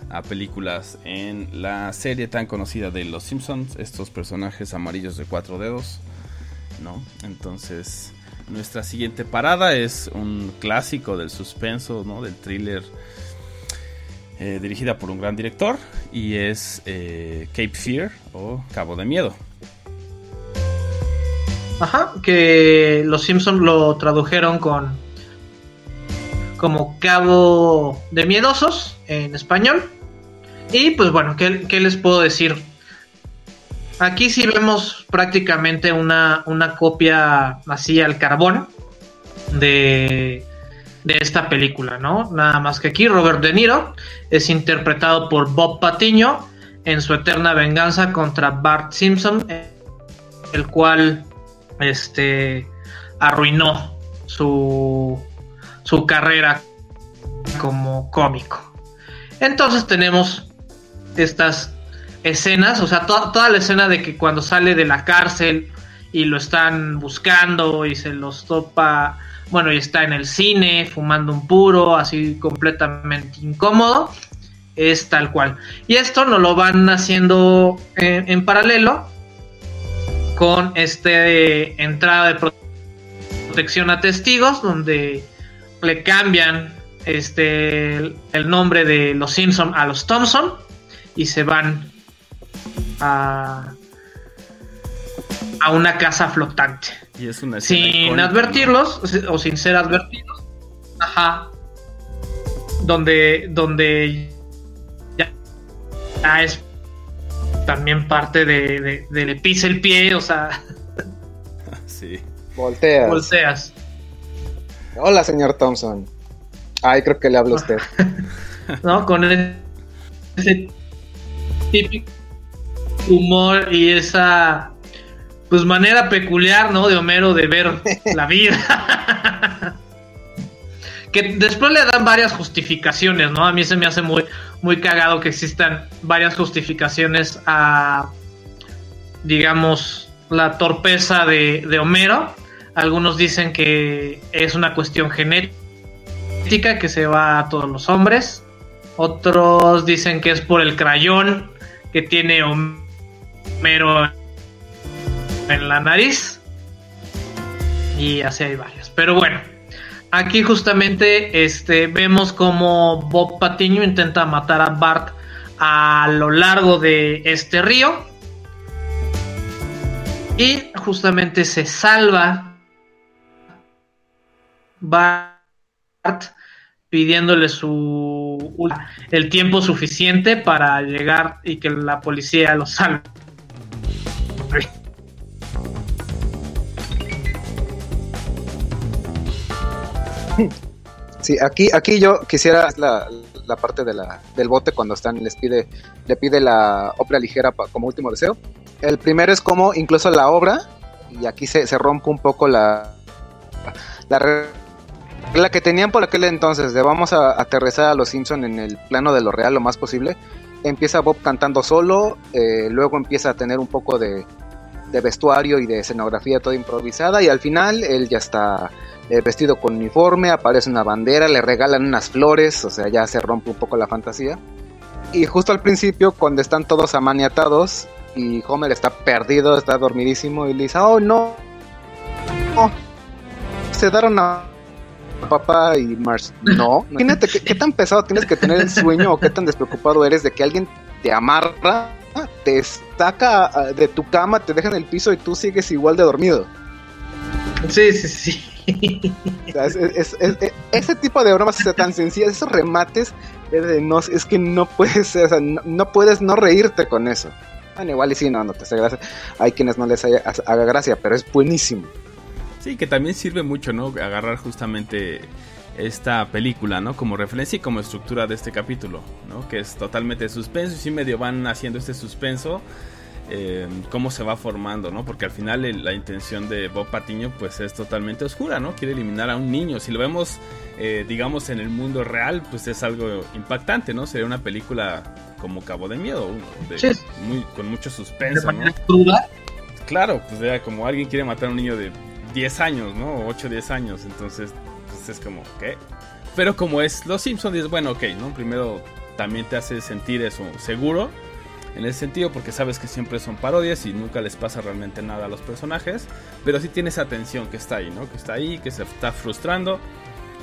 a películas en la serie tan conocida de Los Simpsons, estos personajes amarillos de cuatro dedos, ¿no? Entonces, nuestra siguiente parada es un clásico del suspenso, ¿no? Del thriller eh, dirigida por un gran director y es eh, Cape Fear o Cabo de Miedo. Ajá, que los Simpsons lo tradujeron con como Cabo de Miedosos en español. Y pues bueno, ¿qué, les puedo decir? Aquí sí vemos prácticamente una, una copia así al carbón de, de esta película, ¿no? Nada más que aquí Robert De Niro es interpretado por Bob Patiño en su eterna venganza contra Bart Simpson, el cual este, arruinó su, su carrera como cómico. Entonces tenemos estas escenas, o sea, toda la escena de que cuando sale de la cárcel y lo están buscando y se los topa, bueno, y está en el cine fumando un puro, así completamente incómodo, es tal cual. Y esto nos lo van haciendo en paralelo con este entrada de protección a testigos donde le cambian este el nombre de los Simpson a los Thompson y se van a a una casa flotante. Y es una sin advertirlos o sin ser advertidos. Ajá. Donde donde ya, ya es también parte de, de, le pise el pie, o sea. Sí. Volteas. Volteas. Hola, señor Thompson. Ay, creo que le habla usted. ¿No? Con ese típico humor y esa pues manera peculiar, ¿no? De Homero de ver la vida. que después le dan varias justificaciones, ¿no? A mí se me hace muy, muy cagado que existan varias justificaciones a, digamos, la torpeza de, de Homero. Algunos dicen que es una cuestión genética que se va a todos los hombres. Otros dicen que es por el crayón que tiene Homero en la nariz. Y así hay varios. Pero bueno, Aquí justamente este, vemos como Bob Patiño intenta matar a Bart a lo largo de este río. Y justamente se salva Bart pidiéndole su el tiempo suficiente para llegar y que la policía lo salve. Sí, aquí, aquí yo quisiera la, la parte de la, del bote cuando están les pide le pide la obra ligera como último deseo. El primero es como incluso la obra y aquí se, se rompe un poco la la la que tenían por aquel entonces de vamos a aterrizar a los Simpson en el plano de lo real lo más posible. Empieza Bob cantando solo, eh, luego empieza a tener un poco de, de vestuario y de escenografía toda improvisada y al final él ya está eh, vestido con uniforme, aparece una bandera, le regalan unas flores, o sea, ya se rompe un poco la fantasía. Y justo al principio, cuando están todos amaniatados y Homer está perdido, está dormidísimo y le dice, oh no, se daron a papá y Mars. No, imagínate qué, qué tan pesado tienes que tener el sueño o qué tan despreocupado eres de que alguien te amarra, te saca ah, de tu cama, te deja en el piso y tú sigues igual de dormido. Sí, sí, sí. Ese tipo de bromas o tan sencillas, esos remates, es que no puedes, o no, puedes no reírte con eso. Bueno, igual y sí, no, no te hace gracia. Hay quienes no les haga gracia, pero es buenísimo. Sí, que también sirve mucho, ¿no? Agarrar justamente esta película, ¿no? Como referencia y como estructura de este capítulo, ¿no? Que es totalmente suspenso y sí medio van haciendo este suspenso Em, cómo se va formando, ¿no? Porque al final la intención de Bob Patiño pues es totalmente oscura, ¿no? Quiere eliminar a un niño. Si lo vemos, eh, digamos, en el mundo real, pues es algo impactante, ¿no? Sería una película como Cabo de Miedo, con mucho suspenso, ¿no? Claro, pues como alguien quiere matar a un niño de 10 años, ¿no? 8 o 10 años. Entonces, pues es como, ¿qué? Pero como es Los Simpsons, es bueno, ok, ¿no? Primero también te hace sentir eso seguro. En ese sentido, porque sabes que siempre son parodias y nunca les pasa realmente nada a los personajes. Pero sí tienes atención que está ahí, ¿no? Que está ahí, que se está frustrando.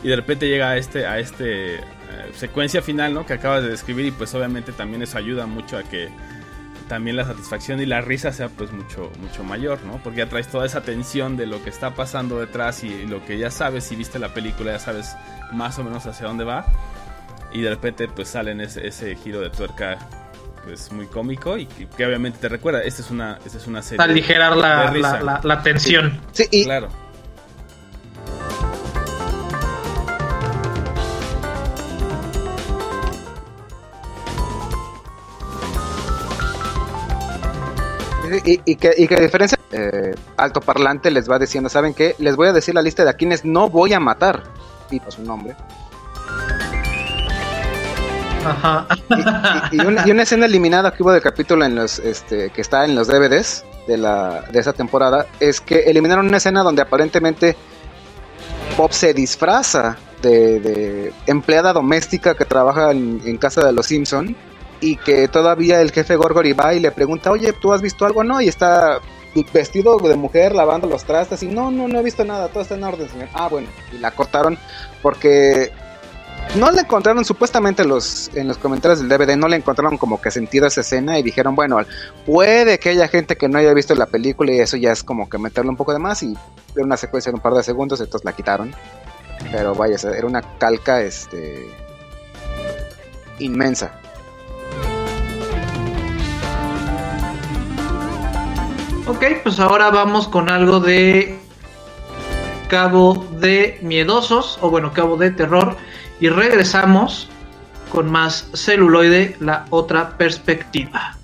Y de repente llega a este, a este eh, secuencia final, ¿no? Que acabas de describir. Y pues obviamente también eso ayuda mucho a que también la satisfacción y la risa sea pues mucho, mucho mayor, ¿no? Porque ya traes toda esa tensión de lo que está pasando detrás y, lo que ya sabes, si viste la película ya sabes más o menos hacia dónde va. Y de repente pues sale en ese, ese giro de tuerca pues muy cómico y que, obviamente te recuerda, esta es una, esta es una serie. Aligerar la, la, la, tensión. Sí, y, claro. Y, que, y que a diferencia, eh, alto parlante les va diciendo, ¿saben qué? Les voy a decir la lista de a quienes no voy a matar. Y su nombre. Ajá. Y, una, escena eliminada que hubo del capítulo en los, este, que está en los DVDs de, la, de esa temporada es que eliminaron una escena donde aparentemente Bob se disfraza de, empleada doméstica que trabaja en, en casa de los Simpson y que todavía el jefe Gorgory va y le pregunta, oye, ¿tú has visto algo? No, y está vestido de mujer lavando los trastes y no, no, no he visto nada, todo está en orden, señor. Ah, bueno, y la cortaron porque no le encontraron supuestamente los en los comentarios del DVD no le encontraron como que sentido esa escena y dijeron bueno puede que haya gente que no haya visto la película y eso ya es como que meterle un poco de más y era una secuencia de un par de segundos entonces la quitaron pero vaya era una calca este inmensa. Ok, pues ahora vamos con algo de Cabo de Miedosos, o bueno, Cabo de Terror, y regresamos con más celuloide, la otra perspectiva.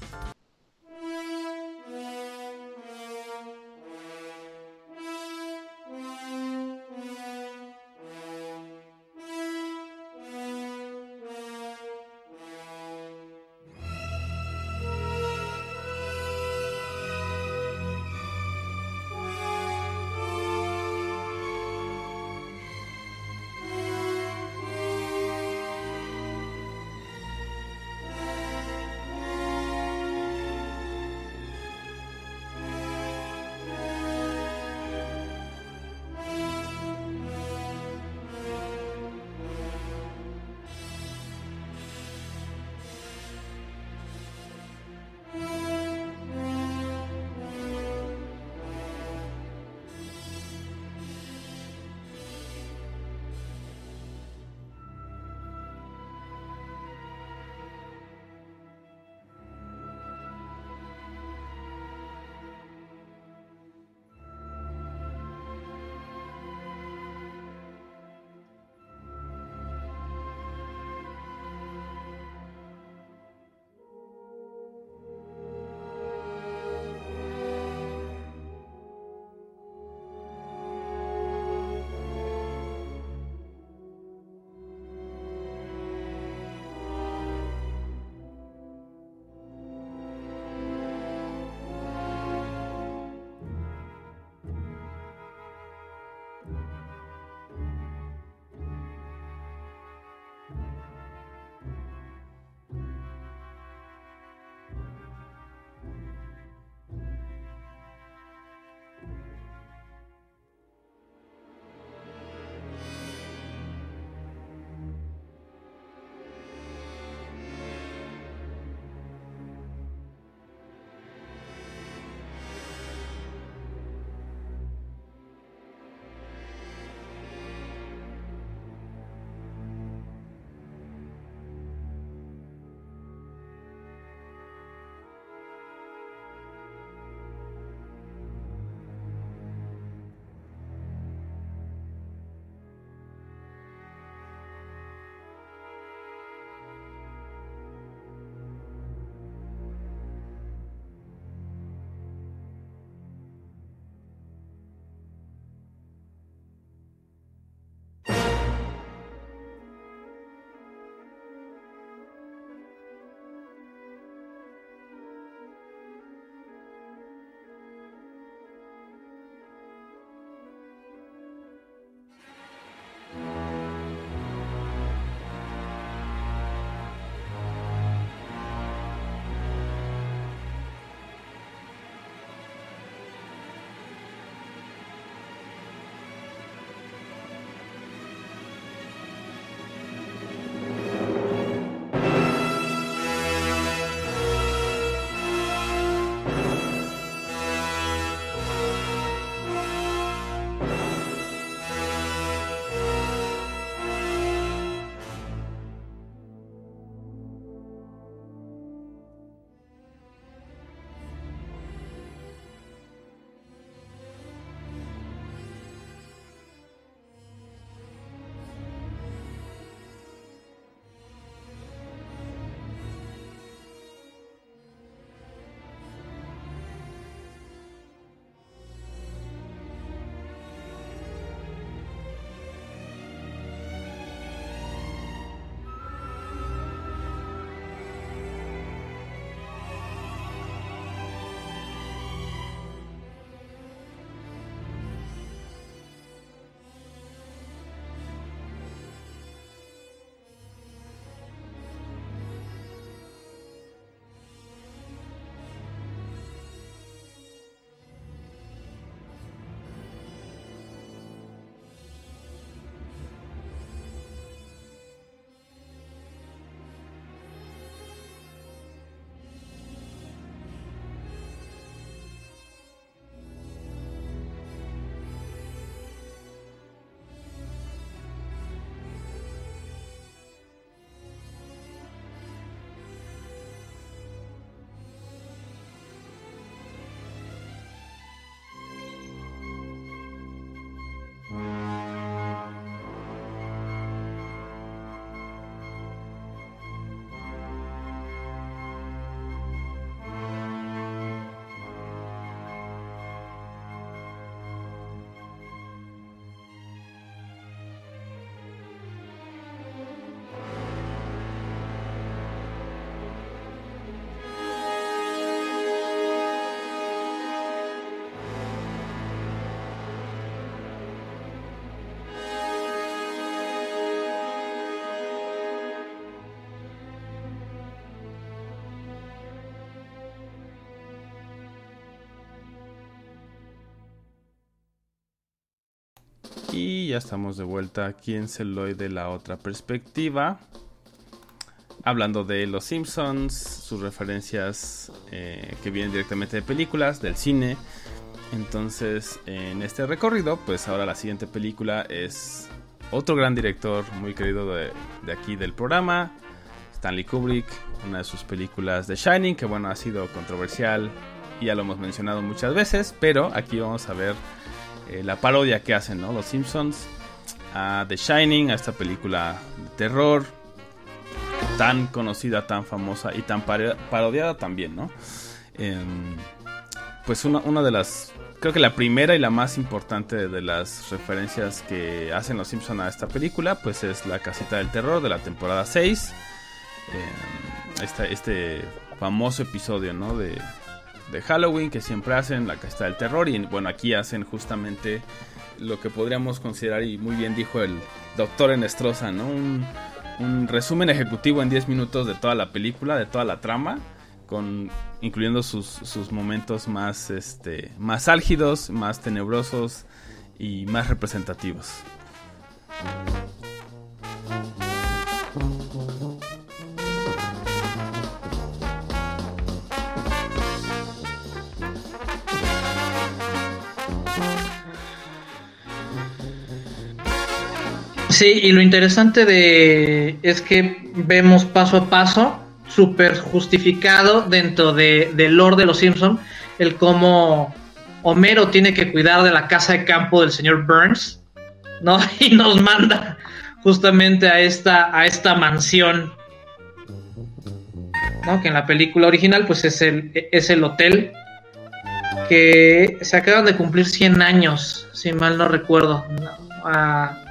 Ya estamos de vuelta aquí en Celoy de la otra perspectiva. Hablando de Los Simpsons, sus referencias eh, que vienen directamente de películas, del cine. Entonces, en este recorrido, pues ahora la siguiente película es otro gran director muy querido de, de aquí del programa, Stanley Kubrick, una de sus películas The Shining, que bueno, ha sido controversial y ya lo hemos mencionado muchas veces, pero aquí vamos a ver eh, la parodia que hacen, ¿no? Los Simpsons a The Shining, a esta película de terror tan conocida, tan famosa y tan parodiada también, ¿no? Em, pues una, una, de las, creo que la primera y la más importante de las referencias que hacen los Simpsons a esta película, pues es la casita del terror de la temporada 6. Em, este famoso episodio, ¿no? De, de Halloween que siempre hacen, la casta del terror, y bueno, aquí hacen justamente lo que podríamos considerar, y muy bien dijo el doctor Enestrosa, ¿no? Un, resumen ejecutivo en 10 minutos de toda la película, de toda la trama, con, incluyendo sus, sus momentos más, este, más álgidos, más tenebrosos y más representativos. Sí, y lo interesante de es que vemos paso a paso, súper justificado dentro de, del lore de los Simpson, el cómo Homero tiene que cuidar de la casa de campo del señor Burns, ¿no? Y nos manda justamente a esta, a esta mansión, ¿no? Que en la película original, pues es el, es el hotel que se acaban de cumplir 100 años, si mal no recuerdo. A,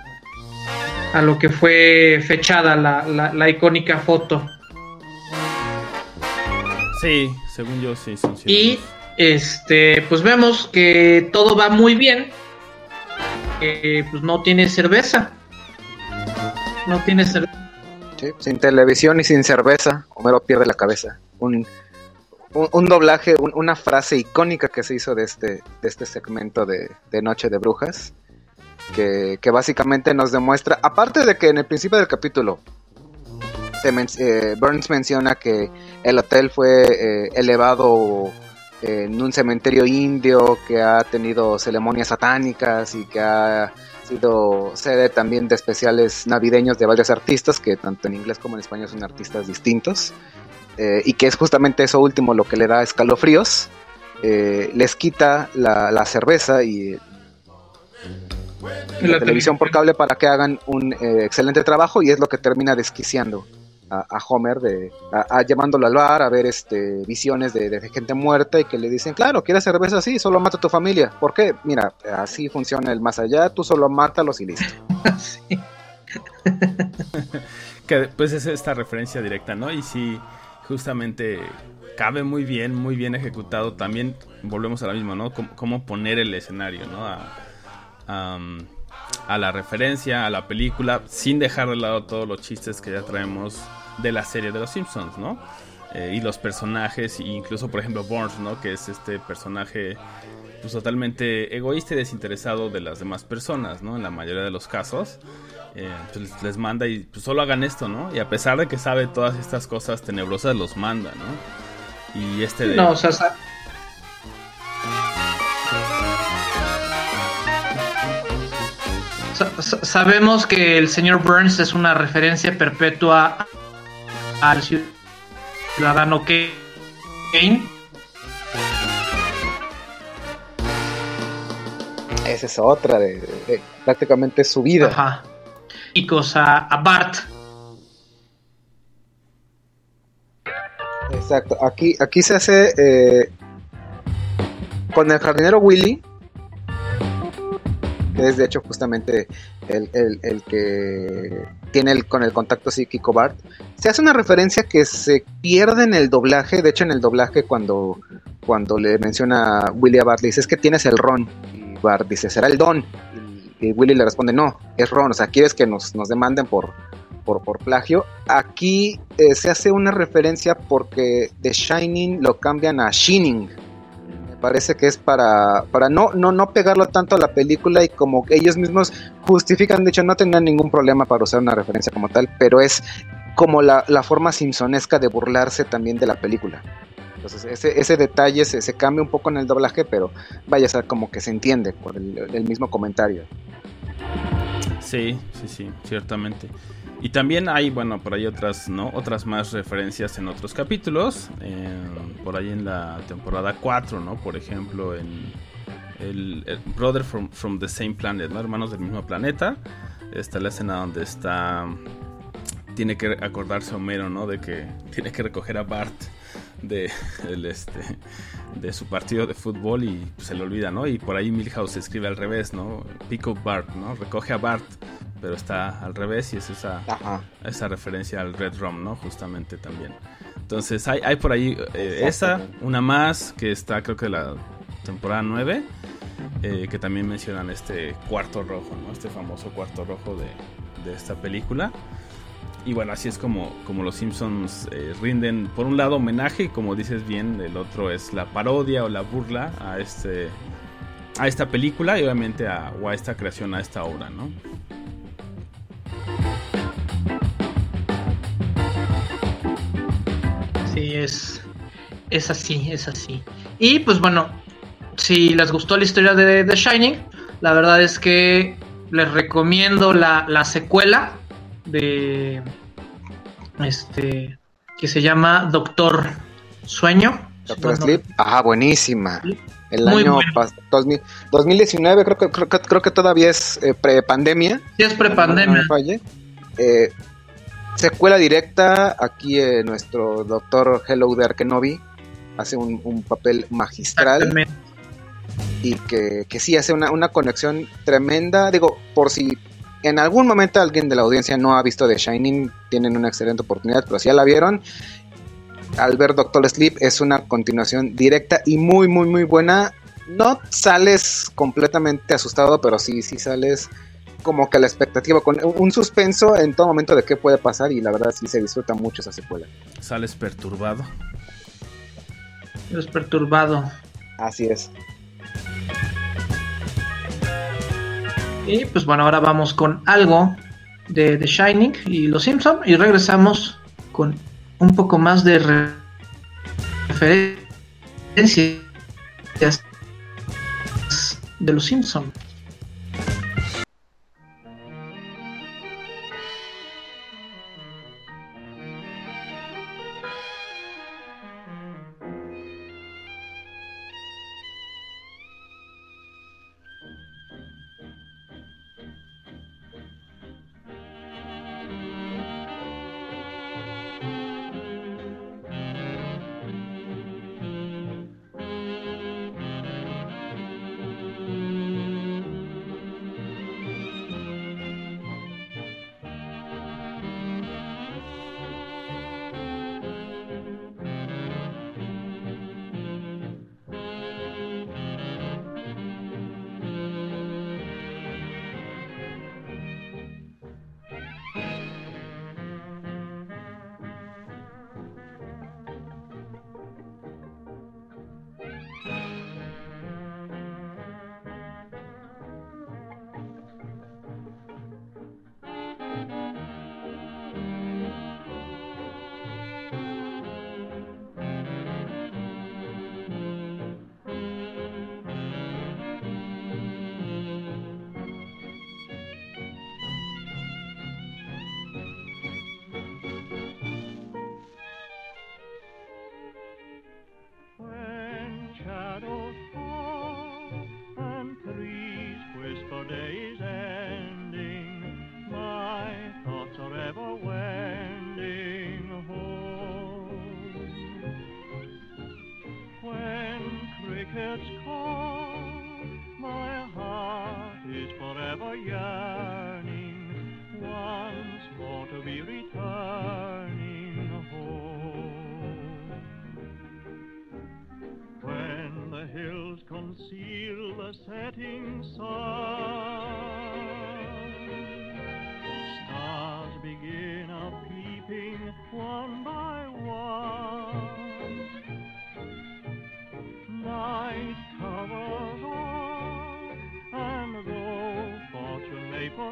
a lo que fue fechada la, la, icónica foto. Sí, según yo sí. y este, pues vemos que todo va muy bien. pues no tiene cerveza. No tiene cerveza. sin televisión y sin cerveza, Homero pierde la cabeza. Un, un, doblaje, una frase icónica que se hizo de este, de este segmento de, de Noche de Brujas que, básicamente nos demuestra, aparte de que en el principio del capítulo eh, Burns menciona que el hotel fue eh, elevado en un cementerio indio que ha tenido ceremonias satánicas y que ha sido sede también de especiales navideños de varios artistas que tanto en inglés como en español son artistas distintos eh, y que es justamente eso último lo que le da escalofríos les quita la, la cerveza y la, televisión por cable para que hagan un eh, excelente trabajo y es lo que termina desquiciando a, Homer de a, llevándolo al bar a ver este visiones de, gente muerta y que le dicen claro quieres cerveza así solo mata a tu familia ¿por qué? mira así funciona el más allá tú solo mátalos y listo que pues es esta referencia directa ¿no? y si justamente cabe muy bien muy bien ejecutado también volvemos a lo mismo ¿no? cómo, poner el escenario ¿no? a la referencia, a la película, sin dejar de lado todos los chistes que ya traemos de la serie de los Simpsons, ¿no? Eh, y los personajes, incluso por ejemplo Burns, ¿no? Que es este personaje pues totalmente egoísta y desinteresado de las demás personas, ¿no? En la mayoría de los casos. Eh, pues les manda y pues solo hagan esto, ¿no? Y a pesar de que sabe todas estas cosas tenebrosas, los manda, ¿no? Y este de... No, o sea, sabemos que el señor Burns es una referencia perpetua al ciudadano Kane. Esa es otra de, prácticamente su vida. Ajá. Y cosa a Bart. Exacto. Aquí, aquí se hace eh, con el jardinero Willy es de hecho justamente el, que tiene el, con el contacto psíquico Bart, se hace una referencia que se pierde en el doblaje, de hecho en el doblaje cuando, cuando le menciona Willy a Bart, le dice es que tienes el ron, y Bart dice, será el don, y, Willy le responde, no, es ron, o sea, quieres que nos, nos demanden por, por, por, plagio. Aquí eh, se hace una referencia porque The Shining lo cambian a Shining parece que es para, para no, no, no pegarlo tanto a la película y como ellos mismos justifican, de hecho no tenían ningún problema para usar una referencia como tal, pero es como la, la forma simpsonesca de burlarse también de la película. Entonces ese, ese detalle se, se, cambia un poco en el doblaje, pero vaya a ser como que se entiende por el mismo comentario. Sí, sí, sí, ciertamente. Y también hay, bueno, por ahí otras, ¿no? Otras más referencias en otros capítulos. Eh, por ahí en la temporada 4, ¿no? Por ejemplo, en el, el, Brother from, from the Same Planet, ¿no? Hermanos del mismo planeta. Está la escena donde está... Tiene que acordarse Homero, ¿no? De que tiene que recoger a Bart de, el, este, de su partido de fútbol y se le olvida, ¿no? Y por ahí Milhouse escribe al revés, ¿no? Pick up Bart, ¿no? Recoge a Bart, pero está al revés y es esa, esa referencia al Red Rum, ¿no? Justamente también. Entonces hay, hay por ahí eh, esa, una más que está creo que la temporada 9, eh, que también mencionan este cuarto rojo, ¿no? Este famoso cuarto rojo de, de esta película. Y bueno, así es como, como los Simpsons eh, rinden, por un lado, homenaje, y como dices bien, el otro es la parodia o la burla a, este, a esta película y obviamente a, a esta creación, a esta obra, ¿no? Sí, es, es así, es así. Y pues bueno, si les gustó la historia de The Shining, la verdad es que les recomiendo la, la secuela de este que se llama Doctor Sueño. Doctor Sleep, ah, buenísima. El Muy año bueno. 2000, 2019, creo que, creo, que, creo que todavía es eh, pre-pandemia. Sí, es pre-pandemia. No eh, secuela directa, aquí eh, nuestro doctor Hello de Arkenobi hace un, un papel magistral. Y que, que sí hace una, una conexión tremenda. Digo, por si en algún momento alguien de la audiencia no ha visto The Shining, tienen una excelente oportunidad, pero si ya la vieron, al ver Doctor Sleep es una continuación directa y muy, muy, muy buena. No sales completamente asustado, pero sí, sí sales como que la expectativa, con un suspenso en todo momento de qué puede pasar y la verdad sí se disfruta mucho esa secuela. Sales perturbado. Sales perturbado. Así es. Y pues bueno, ahora vamos con algo de The Shining y Los Simpson y regresamos con un poco más de re referencias de Los Simpson.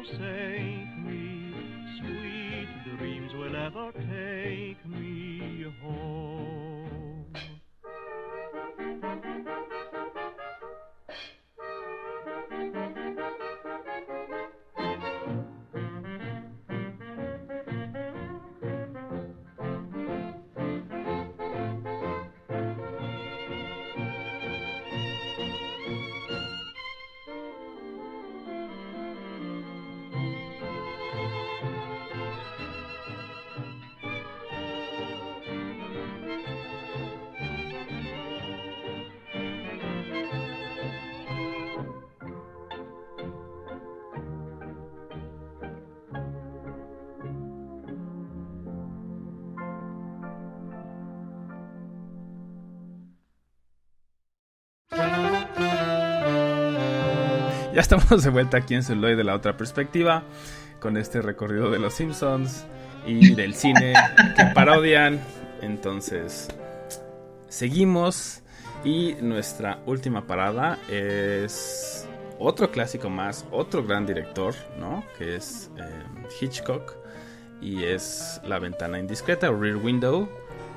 say Ya estamos de vuelta aquí en Celuloid de la otra perspectiva, con este recorrido de los Simpsons y del cine que parodian. Entonces, seguimos y nuestra última parada es otro clásico más, otro gran director, ¿no? Que es eh, Hitchcock y es La ventana indiscreta o Rear Window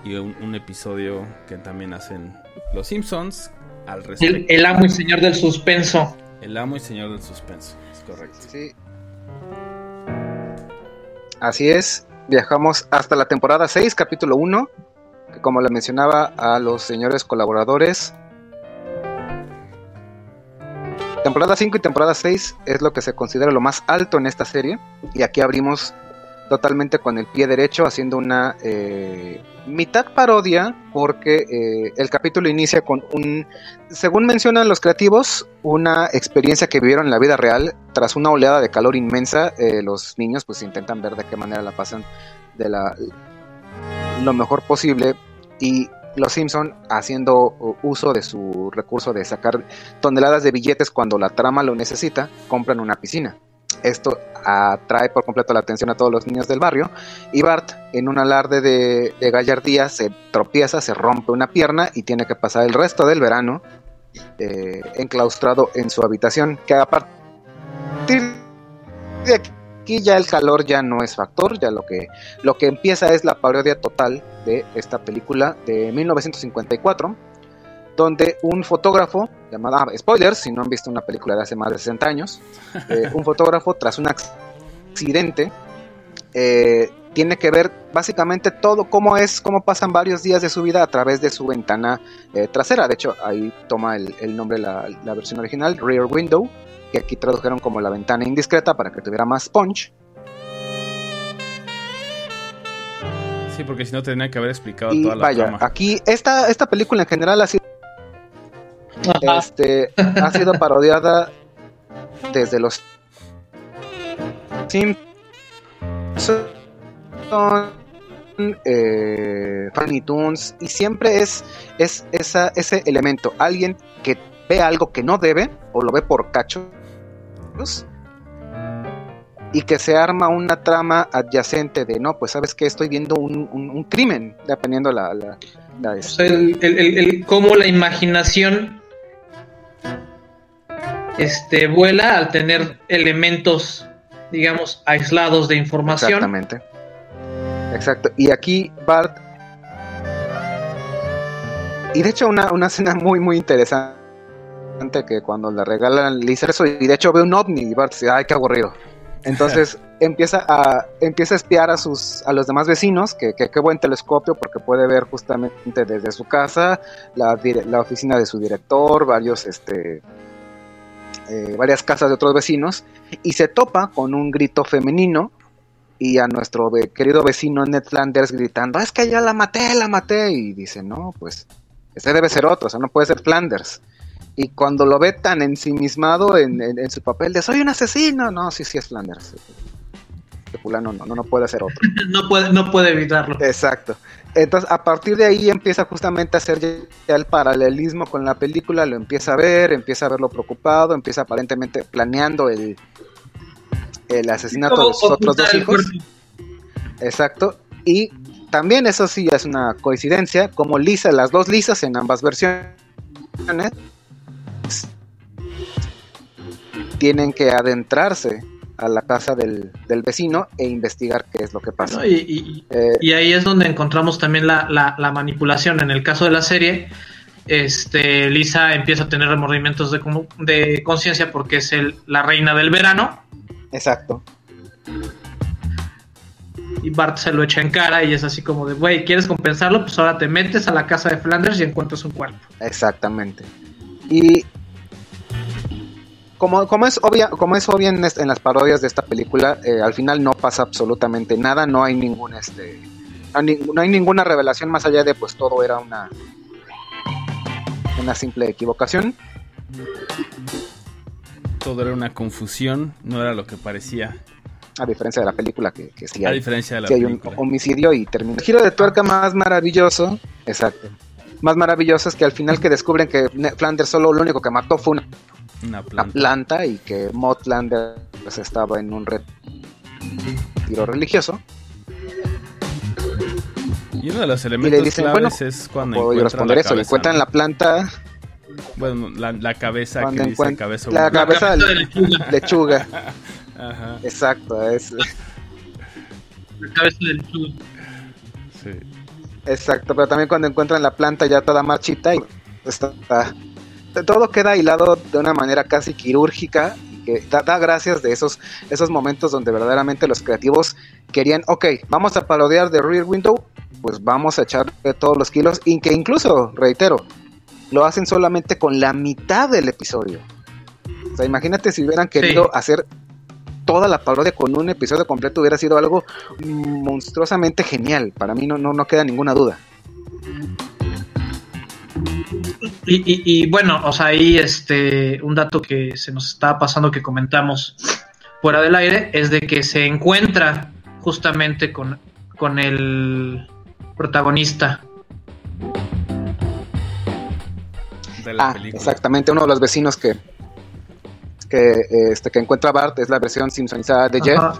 y un, un episodio que también hacen los Simpsons al respecto. El, el amo y señor del suspenso. El amo y señor del suspenso, es correcto. Sí. Así es, viajamos hasta la temporada 6, capítulo 1, que como le mencionaba a los señores colaboradores, temporada 5 y temporada 6 es lo que se considera lo más alto en esta serie, y aquí abrimos totalmente con el pie derecho, haciendo una eh, mitad parodia, porque eh, el capítulo inicia con un, según mencionan los creativos, una experiencia que vivieron en la vida real tras una oleada de calor inmensa. eh, los niños pues intentan ver de qué manera la pasan de la lo mejor posible y los Simpson haciendo uso de su recurso de sacar toneladas de billetes cuando la trama lo necesita, compran una piscina. Esto atrae por completo la atención a todos los niños del barrio y Bart en un alarde de, gallardía se tropieza, se rompe una pierna y tiene que pasar el resto del verano eh, enclaustrado en su habitación que a partir de aquí ya el calor ya no es factor, ya lo que, lo que empieza es la parodia total de esta película de 1954 donde un fotógrafo llamado, ah, spoilers, si no han visto una película de hace más de 60 años, eh, un fotógrafo tras un accidente eh, tiene que ver básicamente todo cómo es, cómo pasan varios días de su vida a través de su ventana eh, trasera. De hecho, ahí toma el, el nombre la, la, versión original, Rear Window, que aquí tradujeron como la ventana indiscreta para que tuviera más punch. Sí, porque si no tendría que haber explicado y toda la vaya, trama. aquí esta, esta película en general ha sido Ajá. este, ha sido parodiada desde los Simpsons, eh, Funny Tunes, y siempre es, es esa, ese elemento, alguien que ve algo que no debe, o lo ve por cachos, y que se arma una trama adyacente de, no, pues sabes que estoy viendo un, un- un crimen, dependiendo la... la, la- O sea, el, el- el- el- cómo la imaginación este, vuela al tener elementos, digamos, aislados de información. Exactamente. Exacto. Y aquí Bart. Y de hecho, una, una escena muy, muy interesante que cuando le regalan, le dice eso, y de hecho ve un ovni, y Bart dice, ay, qué aburrido. Entonces empieza a, empieza a espiar a sus, a los demás vecinos, que, que qué buen telescopio, porque puede ver justamente desde su casa, la, la oficina de su director, varios, este, eh, varias casas de otros vecinos, y se topa con un grito femenino y a nuestro querido vecino Ned Flanders gritando, es que ya la maté, la maté, y dice, no, pues ese debe ser otro, o sea, no puede ser Flanders. Y cuando lo ve tan ensimismado en, en- en su papel de soy un asesino, no, sí, sí es Flanders. Este fulano no, no, no puede ser otro. No puede, no puede evitarlo. Exacto. Entonces, a partir de ahí empieza justamente a hacer ya- el paralelismo con la película, lo empieza a ver, empieza a verlo preocupado, empieza aparentemente planeando el, el asesinato de sus otros dos hijos. Exacto. Y también eso sí es una coincidencia, como Lisa, las dos Lisas en ambas versiones tienen que adentrarse a la casa del, del vecino e investigar qué es lo que pasa. ¿no? Y, y- Eh, y ahí es donde encontramos también la, la- la manipulación. En el caso de la serie, este, Lisa empieza a tener remordimientos de, de conciencia porque es el, la reina del verano exacto. y Bart se lo echa en cara y es así como de, güey, ¿quieres compensarlo? Pues ahora te metes a la casa de Flanders y encuentras un cuerpo. Exactamente. Y como, como es obvia, como es obvia en, las parodias de esta película, eh, al final no pasa absolutamente nada, no hay ningún este no hay, ninguna revelación más allá de pues todo era una una simple equivocación. Todo era una confusión, no era lo que parecía. A diferencia de la película que, que sí A diferencia de la sí hay un homicidio y termina. El giro de tuerca más maravilloso, exacto. Más maravilloso es que al final que descubren que Flanders solo lo único que mató fue una Una la planta. planta y que Maud Flanders pues, estaba en un retiro religioso. Y uno de los elementos dicen, claves bueno, es cuando encuentran responder la eso. cabeza, encuentran ¿no? la planta, Bueno, la, la cabeza Cuando que dice cabeza la cabeza de de lechuga. lechuga. Ajá, Exacto, es, La cabeza de lechuga. sí. exacto. Pero también cuando encuentran la planta ya toda marchita y está, todo queda hilado de una manera casi quirúrgica y que da, da gracias de esos, esos momentos donde verdaderamente los creativos querían, ok, vamos a parodiar de Rear Window, pues vamos a echarle todos los kilos y que incluso, reitero, lo hacen solamente con la mitad del episodio. O sea, imagínate si hubieran querido Sí. hacer toda la parodia con un episodio completo, hubiera sido algo monstruosamente genial. Para mí no, no, no queda ninguna duda. Y, y- y bueno, o sea, ahí este, un dato que se nos estaba pasando que comentamos fuera del aire es de que se encuentra justamente con, con el protagonista. De la Ah, película. exactamente, uno de los vecinos que que, este, que encuentra a Bart es la versión simpsonizada de Jeff, Ajá.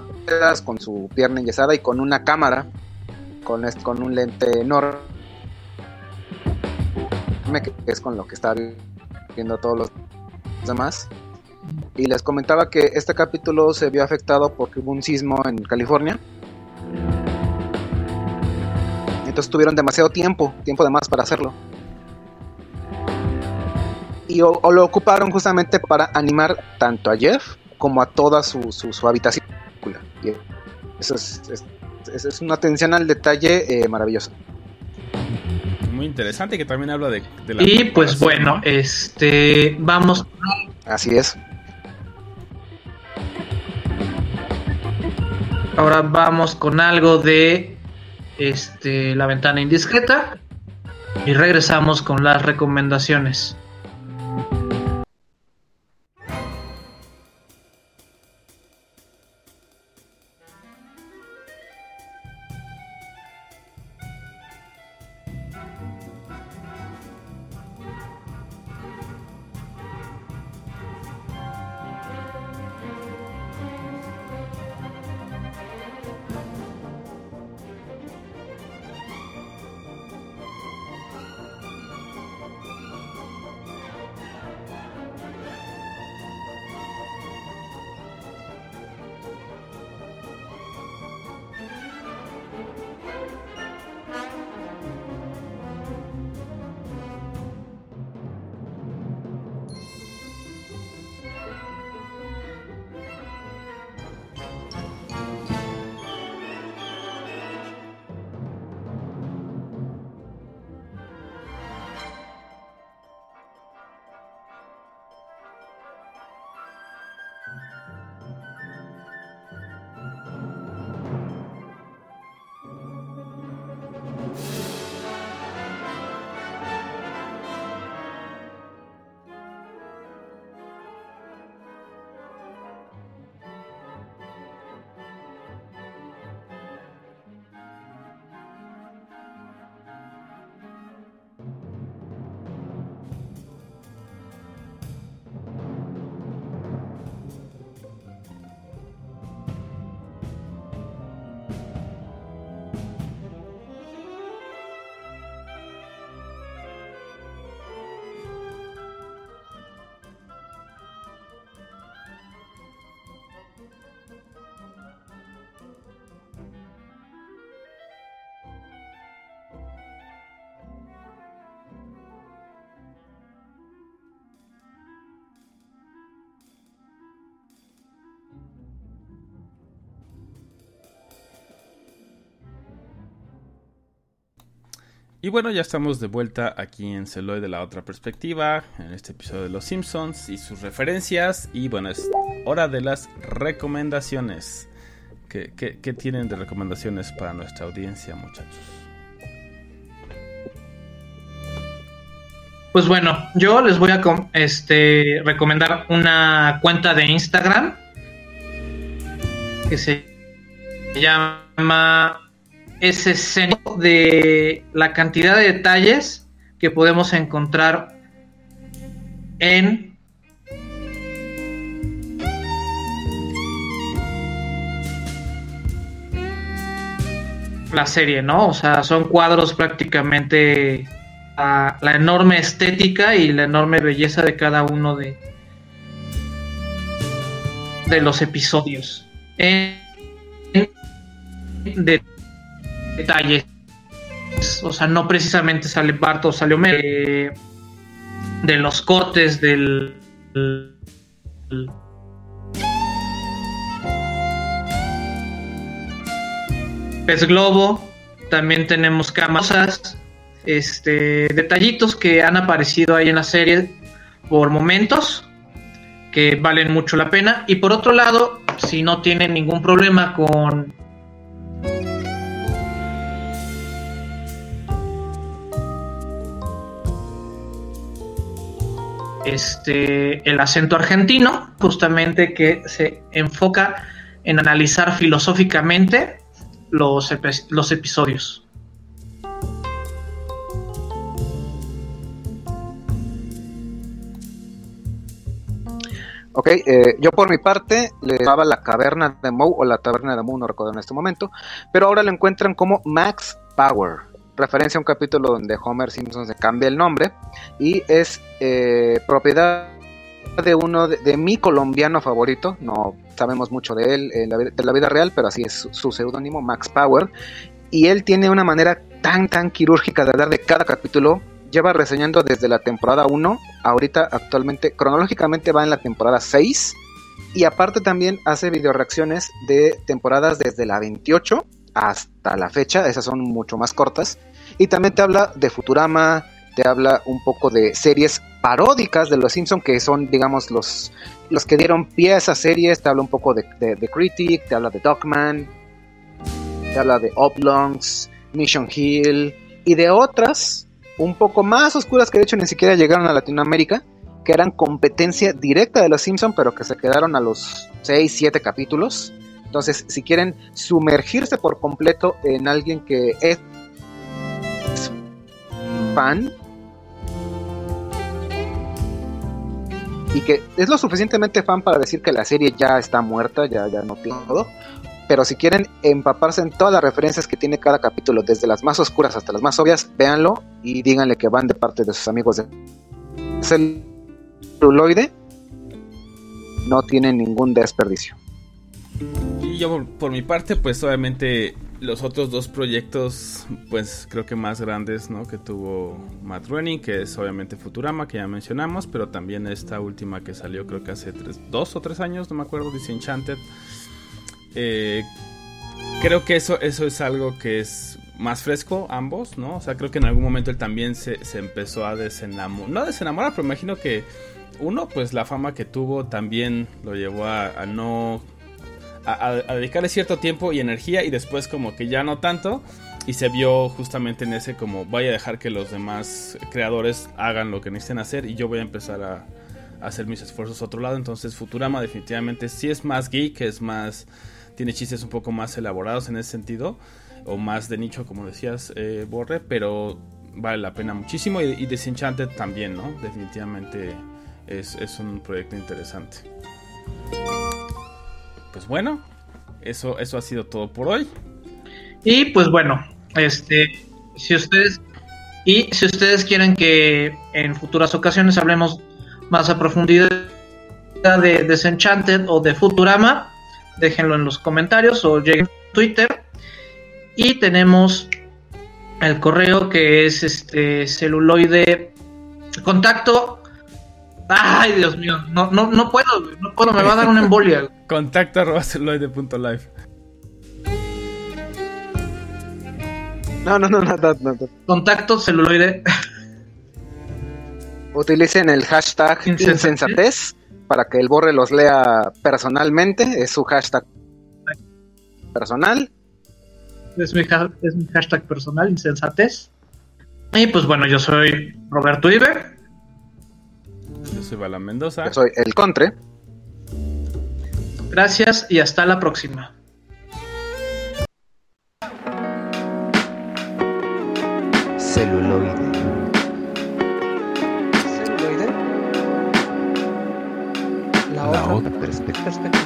con su pierna enyesada y con una cámara, con, est- con un lente enorme, que es con lo que está viendo a todos los demás. Y les comentaba que este capítulo se vio afectado porque hubo un sismo en California. Entonces tuvieron demasiado tiempo, tiempo de más para hacerlo. Y lo ocuparon justamente para animar tanto a Jeff como a toda su, su, habitación. Y eso es, es, es- es una atención al detalle eh, maravillosa. Muy interesante que también habla de, de la Y pues bueno, ¿no? este vamos Así es. ahora vamos con algo de este la ventana indiscreta y regresamos con las recomendaciones. Y bueno, ya estamos de vuelta aquí en Celoy de la otra perspectiva, en este episodio de Los Simpsons y sus referencias. Y bueno, es hora de las recomendaciones. ¿Qué, tienen de recomendaciones para nuestra audiencia, muchachos? Pues bueno, yo les voy a este, recomendar una cuenta de Instagram que se llama de la cantidad de detalles que podemos encontrar en la serie, ¿no? O sea, son cuadros prácticamente a la enorme estética y la enorme belleza de cada uno de de los episodios. En, de detalles. O sea, no precisamente sale Bart o sale Homer. eh, de los cortes del. del- Pez Globo. También tenemos cámaras. Este. Detallitos que han aparecido ahí en la serie por momentos. Que valen mucho la pena. Y por otro lado, si no tienen ningún problema con este el acento argentino, justamente que se enfoca en analizar filosóficamente los, epi- los episodios. Ok, eh, yo por mi parte le llamaba la caverna de Moe o la taberna de Moe, no recuerdo en este momento, pero ahora lo encuentran como Max Power, referencia a un capítulo donde Homer Simpson se cambia el nombre y es eh, propiedad de uno de, mi colombiano favorito, no sabemos mucho de él en de la vida real, pero así es su, su seudónimo, Max Power, y él tiene una manera tan, tan quirúrgica de hablar de cada capítulo. Lleva reseñando desde la temporada 1, ahorita actualmente, cronológicamente va en la temporada 6, y aparte también hace videoreacciones de temporadas desde la 28 hasta la fecha, esas son mucho más cortas, y también te habla de Futurama, te habla un poco de series paródicas de los Simpson que son, digamos, los, los que dieron pie a esas series, te habla un poco de, de, Critic, te habla de Dogman, te habla de Oblongs, Mission Hill y de otras un poco más oscuras que de hecho ni siquiera llegaron a Latinoamérica, que eran competencia directa de los Simpson, pero que se quedaron a los 6, 7 capítulos. Entonces, si quieren sumergirse por completo en alguien que es fan y que es lo suficientemente fan para decir que la serie ya está muerta, ya, ya no tiene todo. Pero si quieren empaparse en todas las referencias que tiene cada capítulo, desde las más oscuras hasta las más obvias, véanlo y díganle que van de parte de sus amigos de celuloide. No tienen ningún desperdicio. Yo por, mi parte, pues obviamente los otros dos proyectos, pues creo que más grandes, ¿no? Que tuvo Matt Groening, que es obviamente Futurama, que ya mencionamos, pero también esta última que salió creo que hace tres, dos o tres años, no me acuerdo, Disenchanted. Eh, creo que eso, eso es algo que es más fresco, ambos, ¿no? O sea, creo que en algún momento él también se, se empezó a desenamorar, no a desenamorar, pero imagino que uno, pues la fama que tuvo también lo llevó a no a, a- dedicarle cierto tiempo y energía y después como que ya no tanto. Y se vio justamente en ese como voy a dejar que los demás creadores hagan lo que necesiten hacer y yo voy a empezar a, a hacer mis esfuerzos a otro lado entonces Futurama definitivamente sí es más geek es más tiene chistes un poco más elaborados en ese sentido o más de nicho como decías eh, Borre pero vale la pena muchísimo. Y, y Disenchanted también no definitivamente es, es un proyecto interesante pues bueno, eso, eso ha sido todo por hoy. Y pues bueno, este, si ustedes y si ustedes quieren que en futuras ocasiones hablemos más a profundidad de Desenchanted o de Futurama, déjenlo en los comentarios o lleguen a Twitter. Y tenemos el correo que es este celuloide contacto. Ay, Dios mío, no, no, no puedo, güey, no puedo, me va a dar una embolia. güey. Contacto arroba. No, no, no, no, no, no, no. Contacto celuloide. Utilicen el hashtag Insensatez. insensatez para que el borre los lea personalmente. Es su hashtag personal. Es mi, ha- es mi hashtag personal, insensatez. Y pues bueno, yo soy Roberto Iber. Yo soy Bala Mendoza. Yo soy el Contre. Gracias y hasta la próxima. Celuloide. Celuloide. La, La otra. otra perspe- perspectiva.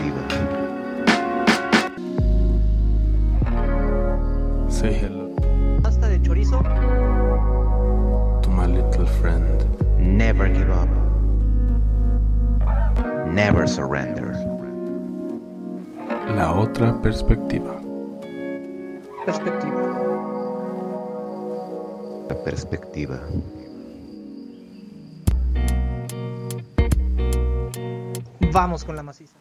Never surrender. La otra perspectiva. Perspectiva. La perspectiva. Vamos con la maciza.